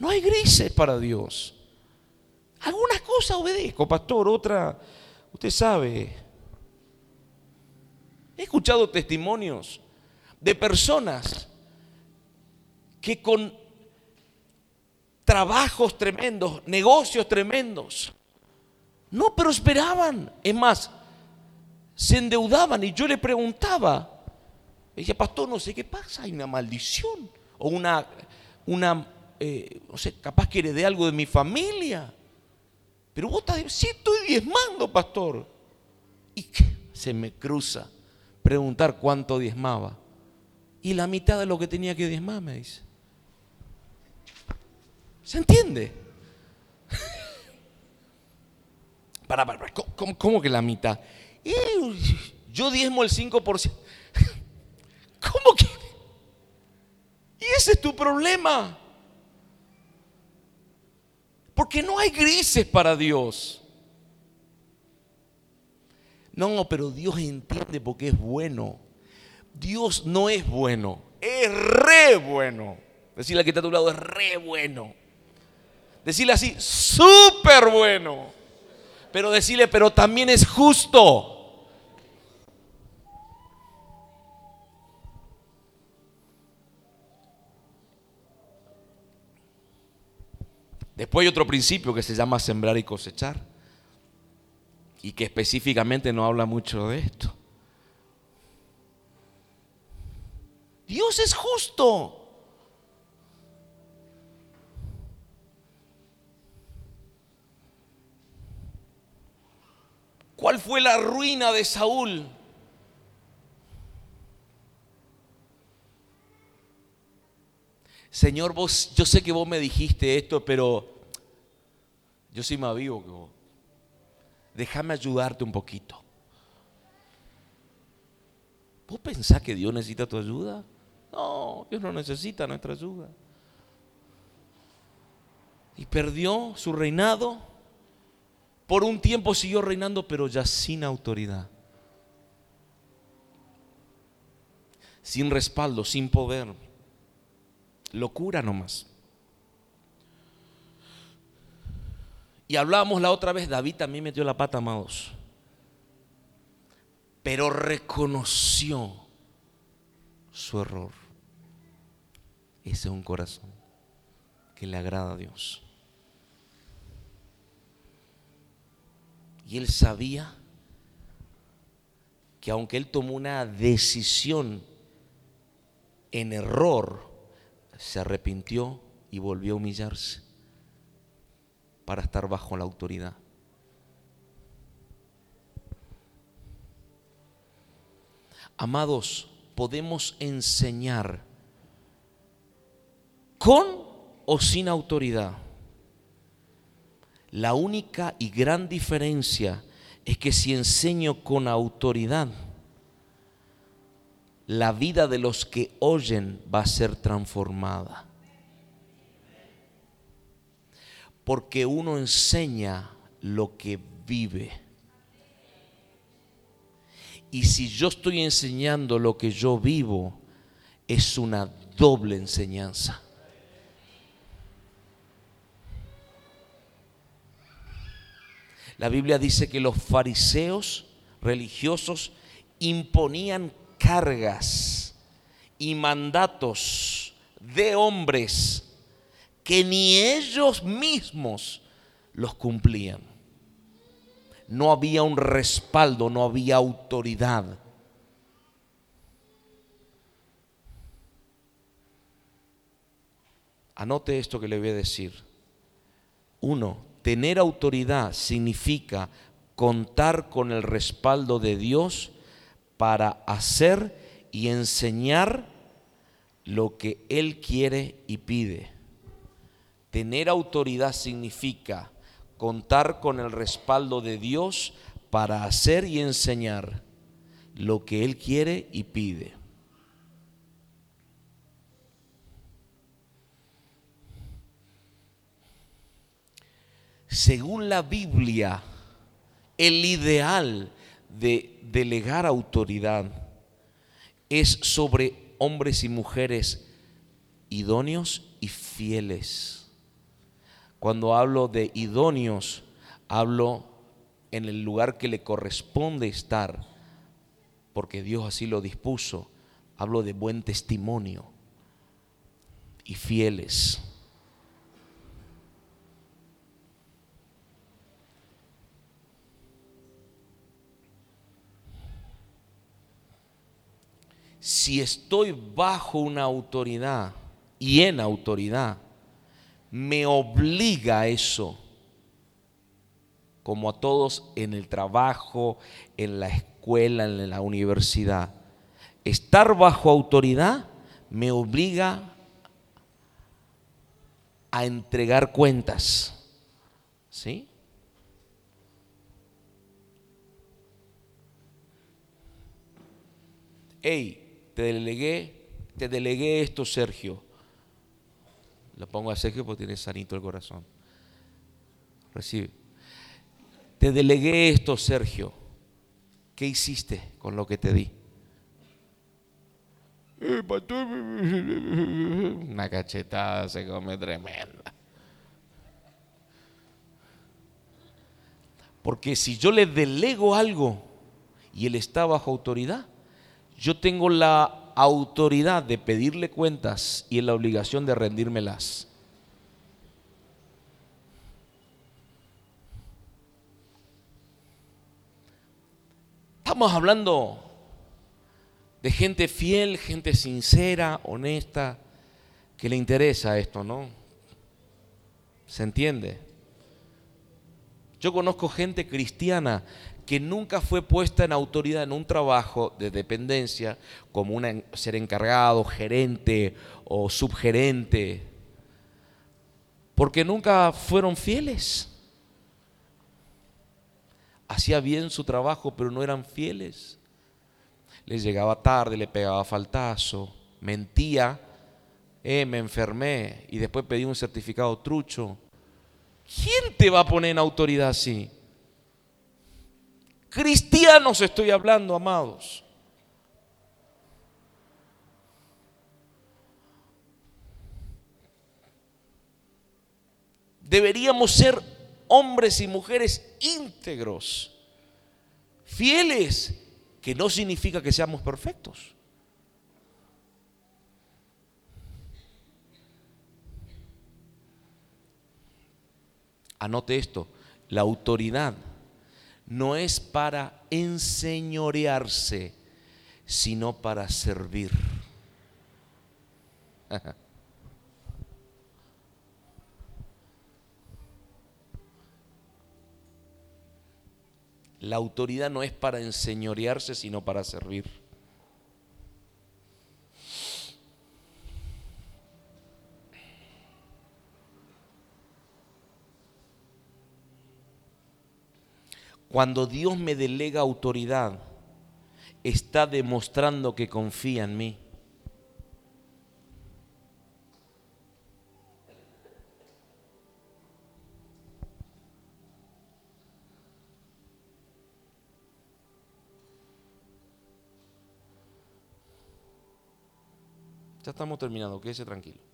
No hay grises para Dios. Algunas cosas obedezco, pastor, otra, usted sabe. He escuchado testimonios de personas que con trabajos tremendos, negocios tremendos, no prosperaban. Es más, se endeudaban y yo le preguntaba, dije, pastor, no sé qué pasa, hay una maldición o una, una eh, no sé, capaz que heredé algo de mi familia. Pero vos estás, sí estoy diezmando, pastor. Y se me cruza preguntar cuánto diezmaba. Y la mitad de lo que tenía que diezmar, me dice. ¿Se entiende? para, para, ¿cómo, ¿cómo, que la mitad? yo diezmo el 5%. ¿Cómo que? Y ese es tu problema. Porque no hay grises para Dios. No, pero Dios entiende porque es bueno. Dios no es bueno, es re bueno. Decirle que está a tu lado es re bueno. Decirle así, súper bueno. Pero decirle, pero también es justo. Después hay otro principio que se llama sembrar y cosechar. Y que específicamente no habla mucho de esto. Dios es justo. ¿Cuál fue la ruina de Saúl? Señor, vos, yo sé que vos me dijiste esto, pero yo soy más vivo que vos. Déjame ayudarte un poquito. ¿Vos pensás que Dios necesita tu ayuda? No, Dios no necesita nuestra ayuda. Y perdió su reinado. Por un tiempo siguió reinando, pero ya sin autoridad. Sin respaldo, sin poder. Locura nomás. Y hablábamos la otra vez, David también metió la pata, amados pero reconoció su error. Ese es un corazón que le agrada a Dios. Y él sabía que aunque él tomó una decisión en error, se arrepintió y volvió a humillarse para estar bajo la autoridad. Amados, podemos enseñar con o sin autoridad. La única y gran diferencia es que si enseño con autoridad, la vida de los que oyen va a ser transformada. Porque uno enseña lo que vive. Y si yo estoy enseñando lo que yo vivo, es una doble enseñanza. La Biblia dice que los fariseos religiosos imponían cargas y mandatos de hombres que ni ellos mismos los cumplían no había un respaldo, no había autoridad. Anote esto que le voy a decir. Uno, tener autoridad significa contar con el respaldo de Dios para hacer y enseñar lo que Él quiere y pide. Tener autoridad significa contar con el respaldo de Dios para hacer y enseñar lo que Él quiere y pide. Según la Biblia, el ideal de delegar autoridad es sobre hombres y mujeres idóneos y fieles cuando hablo de idóneos, hablo en el lugar que le corresponde estar, porque Dios así lo dispuso. Hablo de buen testimonio y fieles. Si estoy bajo una autoridad y en autoridad, me obliga a eso, como a todos en el trabajo, en la escuela, en la universidad. Estar bajo autoridad me obliga a entregar cuentas. ¿Sí? Hey, te delegué, te delegué esto, Sergio. Lo pongo a Sergio porque tiene sanito el corazón. Recibe. Te delegué esto, Sergio. ¿Qué hiciste con lo que te di? Una cachetada se come tremenda. Porque si yo le delego algo y él está bajo autoridad, yo tengo la autoridad de pedirle cuentas y la obligación de rendírmelas. Estamos hablando de gente fiel, gente sincera, honesta, que le interesa esto, ¿no? ¿Se entiende? Yo conozco gente cristiana que nunca fue puesta en autoridad en un trabajo de dependencia como un ser encargado, gerente o subgerente, porque nunca fueron fieles. Hacía bien su trabajo, pero no eran fieles. Les llegaba tarde, le pegaba faltazo, mentía, eh, me enfermé y después pedí un certificado trucho. ¿Quién te va a poner en autoridad así? Cristianos estoy hablando, amados. Deberíamos ser hombres y mujeres íntegros, fieles, que no significa que seamos perfectos. Anote esto, la autoridad no es para enseñorearse, sino para servir. La autoridad no es para enseñorearse, sino para servir. Cuando Dios me delega autoridad, está demostrando que confía en mí. Ya estamos terminando, quédese tranquilo.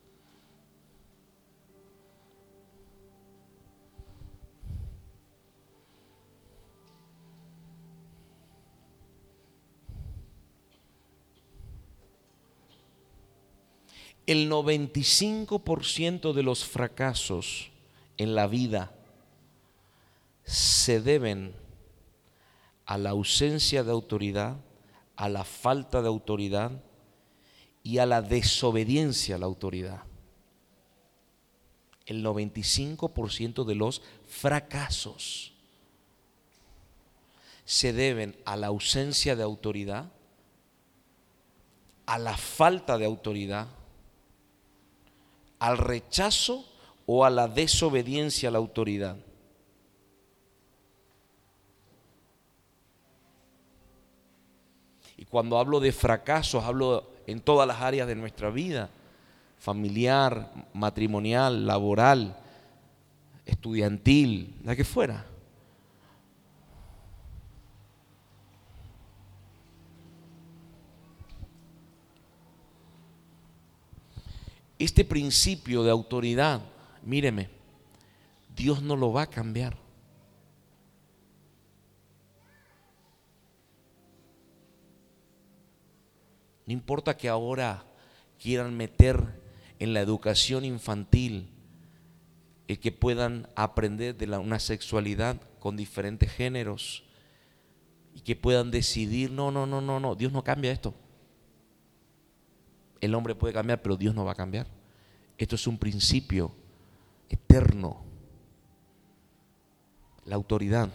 El 95% de los fracasos en la vida se deben a la ausencia de autoridad, a la falta de autoridad y a la desobediencia a la autoridad. El 95% de los fracasos se deben a la ausencia de autoridad, a la falta de autoridad al rechazo o a la desobediencia a la autoridad. Y cuando hablo de fracasos, hablo en todas las áreas de nuestra vida, familiar, matrimonial, laboral, estudiantil, la que fuera. Este principio de autoridad, míreme, Dios no lo va a cambiar. No importa que ahora quieran meter en la educación infantil el que puedan aprender de una sexualidad con diferentes géneros y que puedan decidir, no, no, no, no, no, Dios no cambia esto. El hombre puede cambiar, pero Dios no va a cambiar. Esto es un principio eterno. La autoridad.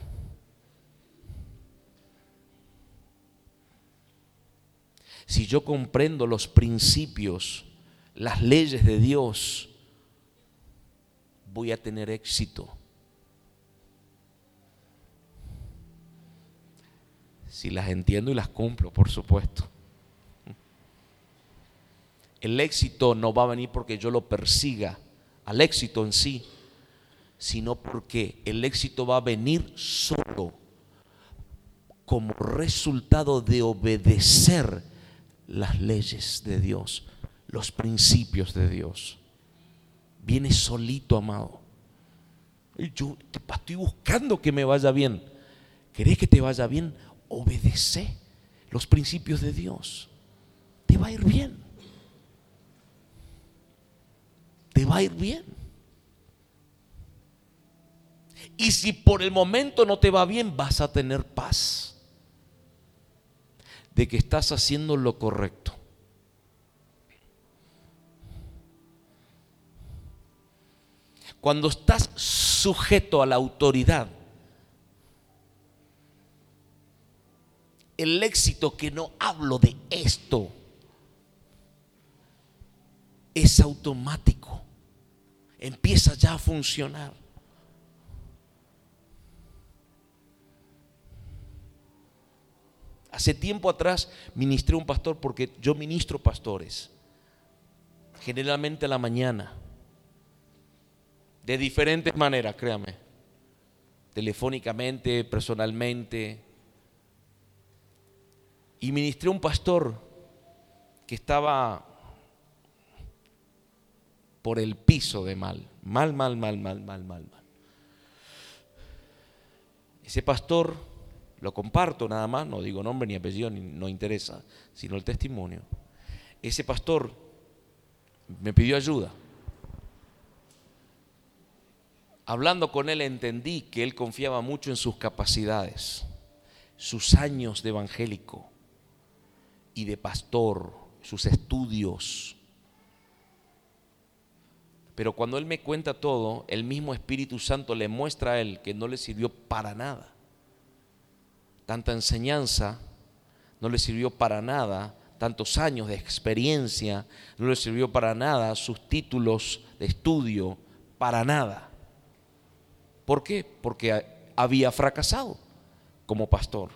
Si yo comprendo los principios, las leyes de Dios, voy a tener éxito. Si las entiendo y las cumplo, por supuesto. El éxito no va a venir porque yo lo persiga al éxito en sí, sino porque el éxito va a venir solo como resultado de obedecer las leyes de Dios, los principios de Dios. Viene solito, amado. Yo estoy buscando que me vaya bien. ¿Querés que te vaya bien? Obedece los principios de Dios. Te va a ir bien. te va a ir bien. Y si por el momento no te va bien, vas a tener paz de que estás haciendo lo correcto. Cuando estás sujeto a la autoridad, el éxito que no hablo de esto. Es automático. Empieza ya a funcionar. Hace tiempo atrás ministré un pastor porque yo ministro pastores, generalmente a la mañana, de diferentes maneras, créame, telefónicamente, personalmente. Y ministré un pastor que estaba por el piso de mal, mal, mal, mal, mal, mal, mal, mal. Ese pastor lo comparto nada más, no digo nombre ni apellido, ni, no interesa, sino el testimonio. Ese pastor me pidió ayuda. Hablando con él entendí que él confiaba mucho en sus capacidades, sus años de evangélico y de pastor, sus estudios. Pero cuando él me cuenta todo, el mismo Espíritu Santo le muestra a él que no le sirvió para nada tanta enseñanza, no le sirvió para nada, tantos años de experiencia, no le sirvió para nada sus títulos de estudio, para nada. ¿Por qué? Porque había fracasado como pastor.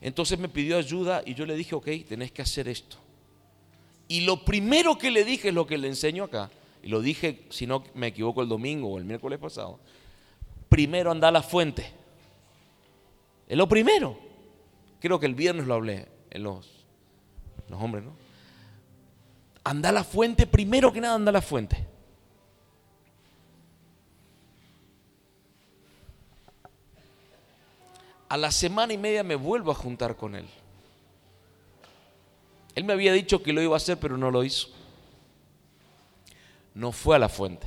Entonces me pidió ayuda y yo le dije, ok, tenés que hacer esto. Y lo primero que le dije es lo que le enseño acá. Y lo dije, si no me equivoco, el domingo o el miércoles pasado primero anda a la fuente. Es lo primero. Creo que el viernes lo hablé en los, los hombres, ¿no? Anda a la fuente, primero que nada anda la fuente. A la semana y media me vuelvo a juntar con él. Él me había dicho que lo iba a hacer, pero no lo hizo. No fue a la fuente.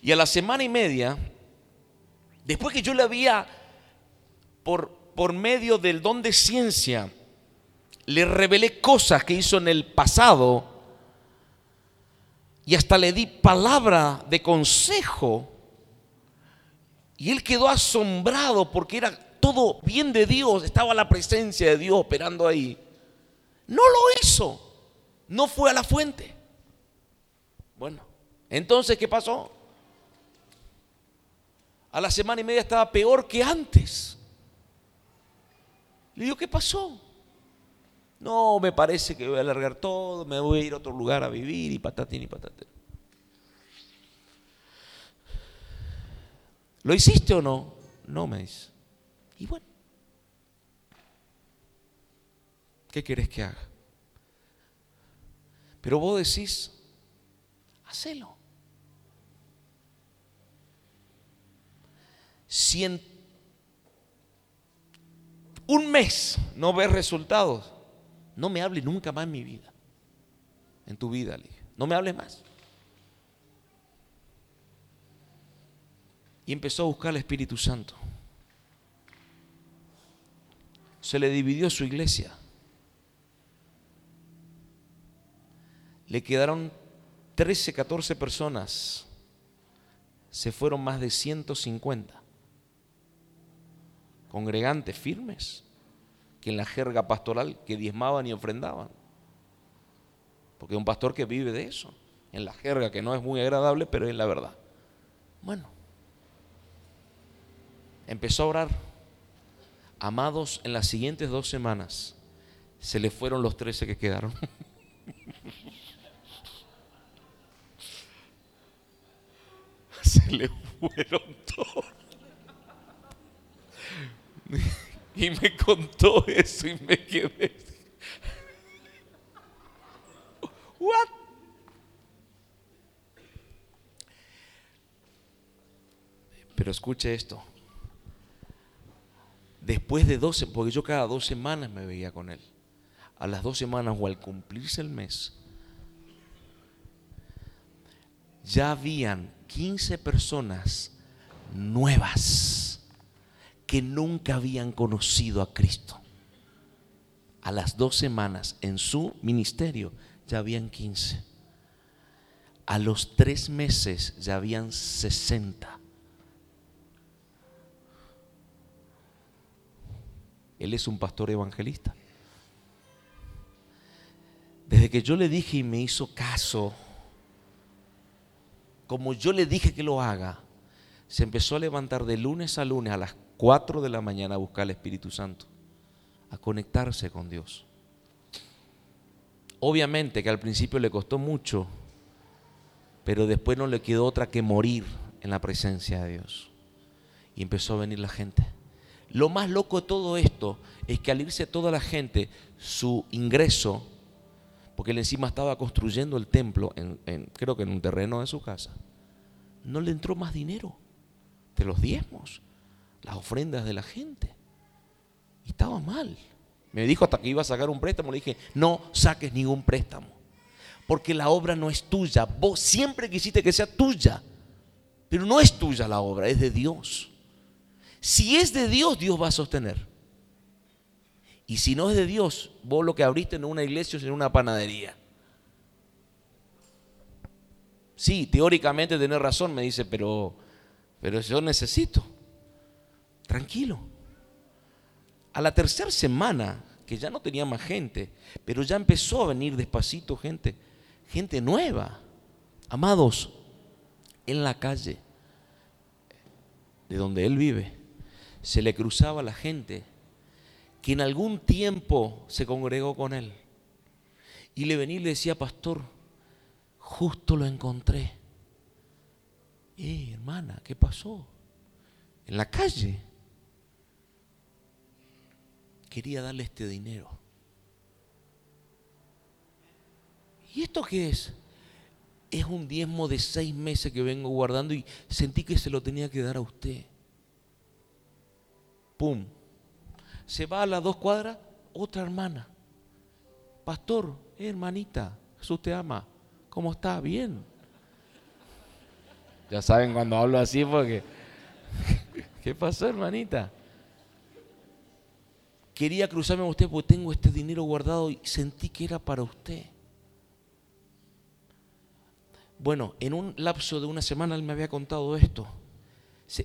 Y a la semana y media, después que yo le había, por, por medio del don de ciencia, le revelé cosas que hizo en el pasado y hasta le di palabra de consejo. Y él quedó asombrado porque era todo bien de Dios, estaba la presencia de Dios operando ahí. No lo hizo, no fue a la fuente. Bueno, entonces, ¿qué pasó? a la semana y media estaba peor que antes. Le digo, ¿qué pasó? No, me parece que voy a alargar todo, me voy a ir a otro lugar a vivir y patatín y patatén. ¿Lo hiciste o no? No me dice. Y bueno, ¿qué querés que haga? Pero vos decís, hacelo. si en un mes no ves resultados, no me hables nunca más en mi vida. En tu vida, No me hables más. Y empezó a buscar al Espíritu Santo. Se le dividió su iglesia. Le quedaron 13, 14 personas. Se fueron más de 150 congregantes firmes que en la jerga pastoral que diezmaban y ofrendaban. Porque un pastor que vive de eso, en la jerga que no es muy agradable, pero es la verdad. Bueno, empezó a orar. Amados, en las siguientes dos semanas se le fueron los trece que quedaron. le fueron todos. Y me contó eso y me quedé. What? Pero escuche esto. Después de 12, porque yo cada dos semanas me veía con él. A las dos semanas o al cumplirse el mes, ya habían 15 personas nuevas que nunca habían conocido a Cristo. A las dos semanas en su ministerio ya habían 15. A los tres meses ya habían 60. Él es un pastor evangelista. Desde que yo le dije y me hizo caso, como yo le dije que lo haga, se empezó a levantar de lunes a lunes a las 4 de la mañana a buscar al Espíritu Santo, a conectarse con Dios. Obviamente que al principio le costó mucho, pero después no le quedó otra que morir en la presencia de Dios. Y empezó a venir la gente. Lo más loco de todo esto es que al irse toda la gente, su ingreso porque él encima estaba construyendo el templo, en, creo que en un terreno de su casa, no le entró más dinero de los diezmos, las ofrendas de la gente. Y estaba mal. Me dijo hasta que iba a sacar un préstamo, le dije, no saques ningún préstamo, porque la obra no es tuya. Vos siempre quisiste que sea tuya, pero no es tuya la obra, es de Dios. Si es de Dios, Dios va a sostener. Y si no es de Dios, vos lo que abriste en una iglesia es en una panadería. Sí, teóricamente tenés razón, me dice, pero, pero yo necesito. Tranquilo. A la tercera semana, que ya no tenía más gente, pero ya empezó a venir despacito gente, gente nueva. Amados, en la calle de donde él vive, se le cruzaba la gente que en algún tiempo se congregó con él. Y le venía y le decía, pastor, justo lo encontré. Eh, hermana, ¿qué pasó? En la calle. Quería darle este dinero. ¿Y esto qué es? Es un diezmo de seis meses que vengo guardando y sentí que se lo tenía que dar a usted. ¡Pum! Se va a las dos cuadras otra hermana. Pastor, hermanita, Jesús te ama. ¿Cómo está? Bien. Ya saben cuando hablo así porque... ¿Qué pasó, hermanita? Quería cruzarme con usted porque tengo este dinero guardado y sentí que era para usted. Bueno, en un lapso de una semana él me había contado esto.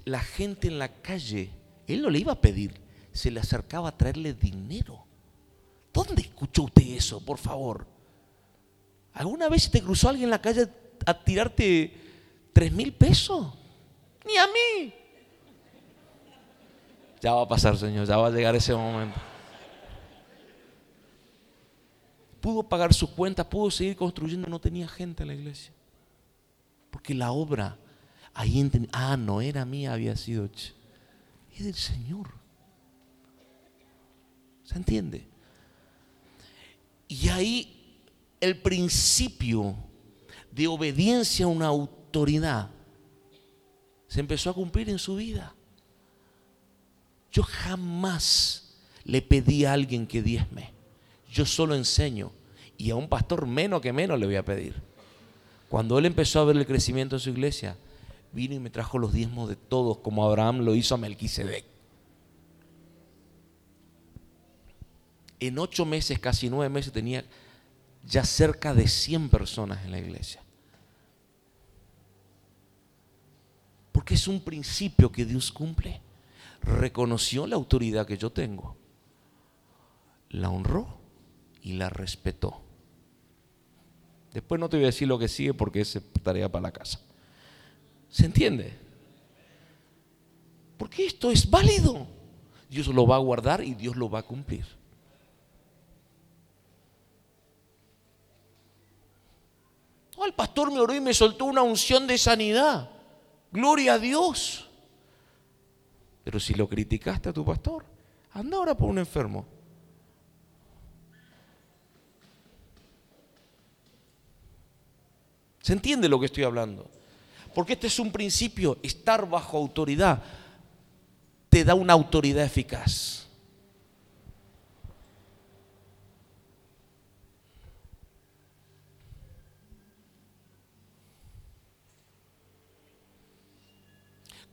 La gente en la calle, él no le iba a pedir, se le acercaba a traerle dinero. ¿Dónde escuchó usted eso, por favor? ¿Alguna vez te cruzó alguien en la calle a tirarte tres mil pesos? Ni a mí. Ya va a pasar, Señor, ya va a llegar ese momento. Pudo pagar sus cuentas, pudo seguir construyendo, no tenía gente en la iglesia. Porque la obra, ahí entendí, ah, no era mía, había sido. Es del Señor. ¿Se entiende? Y ahí el principio de obediencia a una autoridad se empezó a cumplir en su vida. Yo jamás le pedí a alguien que diezme. Yo solo enseño. Y a un pastor menos que menos le voy a pedir. Cuando él empezó a ver el crecimiento de su iglesia, vino y me trajo los diezmos de todos, como Abraham lo hizo a Melquisedec. En ocho meses, casi nueve meses, tenía ya cerca de 100 personas en la iglesia. Porque es un principio que Dios cumple. Reconoció la autoridad que yo tengo, la honró y la respetó. Después no te voy a decir lo que sigue porque es tarea para la casa. ¿Se entiende? Porque esto es válido. Dios lo va a guardar y Dios lo va a cumplir. El pastor me oró y me soltó una unción de sanidad. Gloria a Dios. Pero si lo criticaste a tu pastor, anda ahora por un enfermo. ¿Se entiende lo que estoy hablando? Porque este es un principio, estar bajo autoridad te da una autoridad eficaz.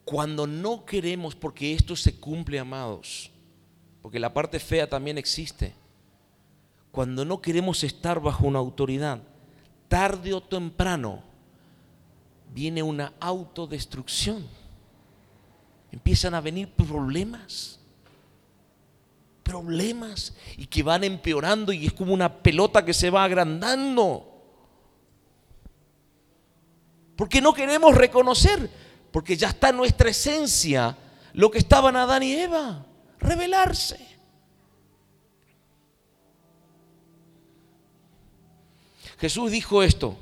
Cuando no queremos, porque esto se cumple, amados, porque la parte fea también existe, cuando no queremos estar bajo una autoridad, tarde o temprano viene una autodestrucción. Empiezan a venir problemas. problemas y que van empeorando y es como una pelota que se va agrandando. Porque no queremos reconocer, porque ya está en nuestra esencia lo que estaban Adán y Eva, revelarse. Jesús dijo esto,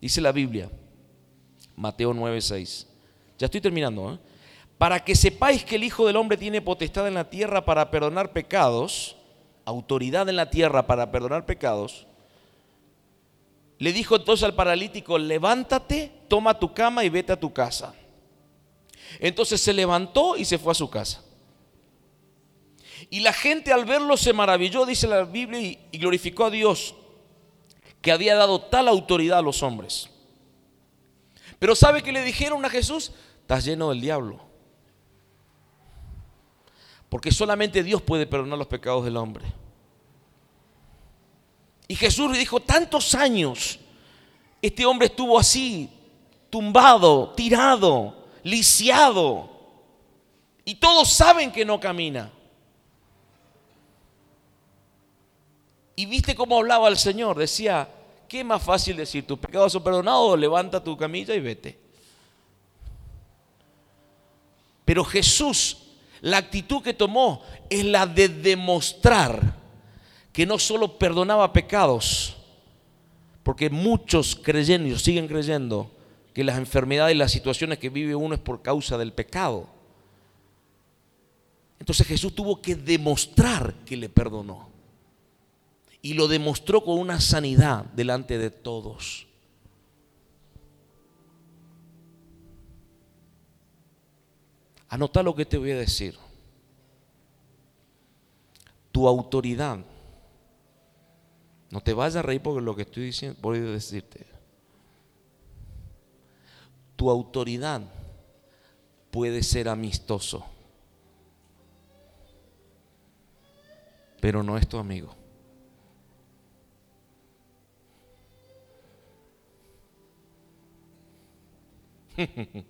dice la Biblia, Mateo 9:6. Ya estoy terminando. ¿eh? Para que sepáis que el Hijo del Hombre tiene potestad en la tierra para perdonar pecados, autoridad en la tierra para perdonar pecados, le dijo entonces al paralítico, levántate, toma tu cama y vete a tu casa. Entonces se levantó y se fue a su casa. Y la gente al verlo se maravilló, dice la Biblia, y, glorificó a Dios, que había dado tal autoridad a los hombres. Pero ¿sabe que le dijeron a Jesús? Estás lleno del diablo. Porque solamente Dios puede perdonar los pecados del hombre. Y Jesús le dijo, tantos años, este hombre estuvo así, tumbado, tirado, lisiado. Y todos saben que no camina. Y viste cómo hablaba el Señor. Decía, ¿qué más fácil decir? ¿Tus pecados son perdonados? Levanta tu camilla y vete. Pero Jesús, la actitud que tomó es la de demostrar que no solo perdonaba pecados, porque muchos creyendo, siguen creyendo, que las enfermedades y las situaciones que vive uno es por causa del pecado. Entonces Jesús tuvo que demostrar que le perdonó. Y lo demostró con una sanidad delante de todos. Anota lo que te voy a decir. Tu autoridad no te vayas a reír porque lo que estoy diciendo, voy a decirte. Tu autoridad puede ser amistoso, pero no es tu amigo.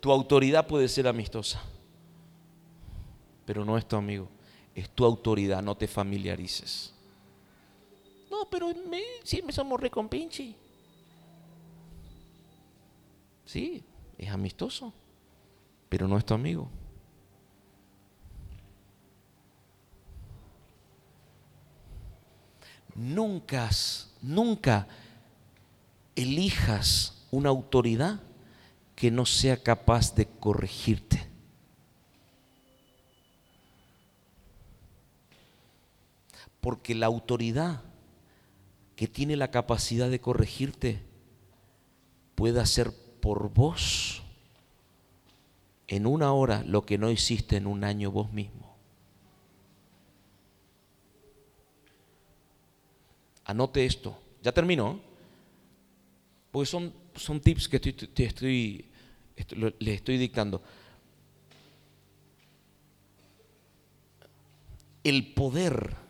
tu autoridad puede ser amistosa pero no es tu amigo, es tu autoridad, no te familiarices. No, pero me, siempre somos recompinchi. Sí, es amistoso, pero no es tu amigo. Nunca, nunca elijas una autoridad que no sea capaz de corregirte. Porque la autoridad que tiene la capacidad de corregirte puede hacer por vos en una hora lo que no hiciste en un año vos mismo. Anote esto. Ya terminó. Porque son, son tips que estoy, estoy, le estoy dictando. El poder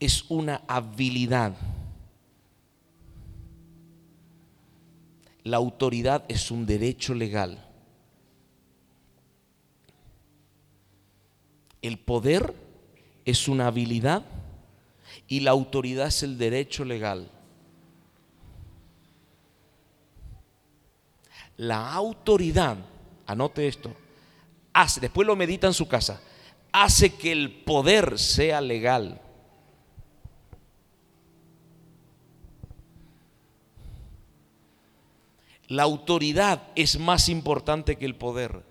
es una habilidad. La autoridad es un derecho legal. El poder es una habilidad y la autoridad es el derecho legal. La autoridad, anote esto, hace, después lo medita en su casa, hace que el poder sea legal. La autoridad es más importante que el poder.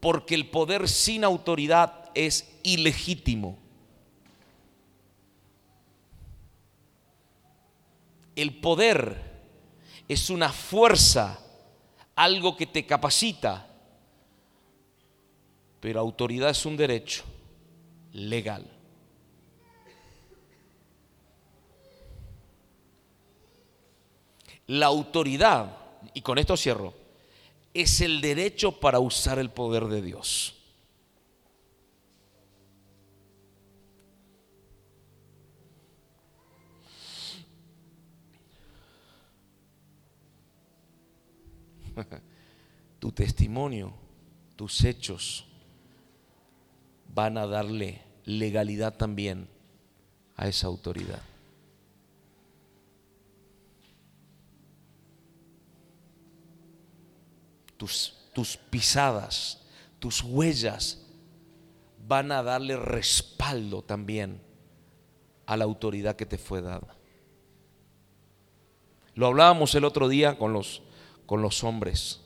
Porque el poder sin autoridad es ilegítimo. El poder es una fuerza, algo que te capacita, pero autoridad es un derecho legal. La autoridad, y con esto cierro, es el derecho para usar el poder de Dios. tu testimonio, tus hechos van a darle legalidad también a esa autoridad. Tus, pisadas, tus huellas van a darle respaldo también a la autoridad que te fue dada. Lo hablábamos el otro día con los, con los hombres,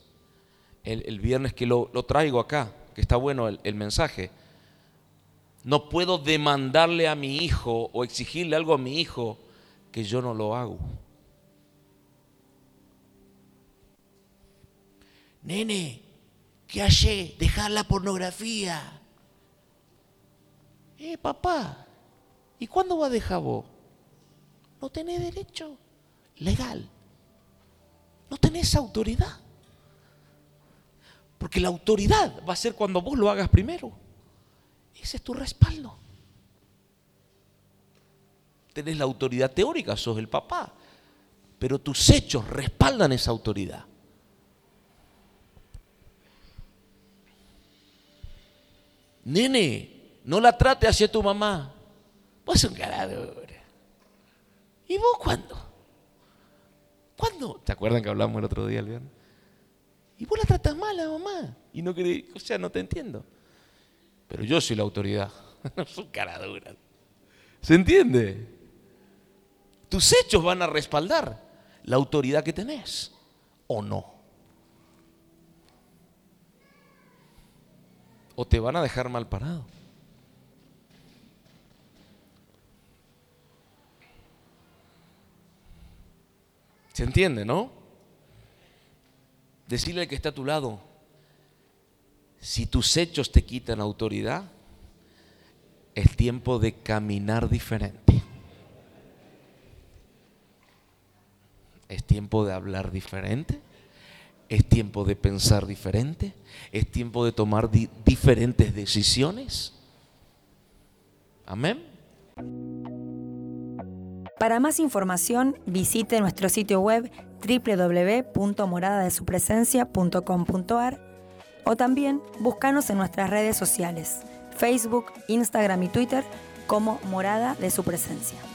el, viernes que lo, traigo acá, que está bueno el, el mensaje. No puedo demandarle a mi hijo o exigirle algo a mi hijo que yo no lo hago. Nene, ¿qué hace? Dejar la pornografía. Eh, papá, ¿y cuándo va a dejar vos? No tenés derecho legal. No tenés autoridad. Porque la autoridad va a ser cuando vos lo hagas primero. Ese es tu respaldo. Tenés la autoridad teórica, sos el papá. Pero tus hechos respaldan esa autoridad. Nene, no la trate hacia tu mamá. Vos sos un carador. ¿Y vos cuándo? ¿Cuándo? ¿Te acuerdan que hablamos el otro día, el Y vos la tratas mal a mamá. Y no querés, o sea, no te entiendo. Pero yo soy la autoridad. no son caraduras. ¿Se entiende? Tus hechos van a respaldar la autoridad que tenés. ¿O no? O te van a dejar mal parado. ¿Se entiende, no? Decirle al que está a tu lado, si tus hechos te quitan autoridad, es tiempo de caminar diferente. Es tiempo de hablar diferente. Es tiempo de pensar diferente. Es tiempo de tomar diferentes decisiones. Amén. Para más información, visite nuestro sitio web www.moradadesupresencia.com.ar o también búscanos en nuestras redes sociales, Facebook, Instagram y Twitter como Morada de su Presencia.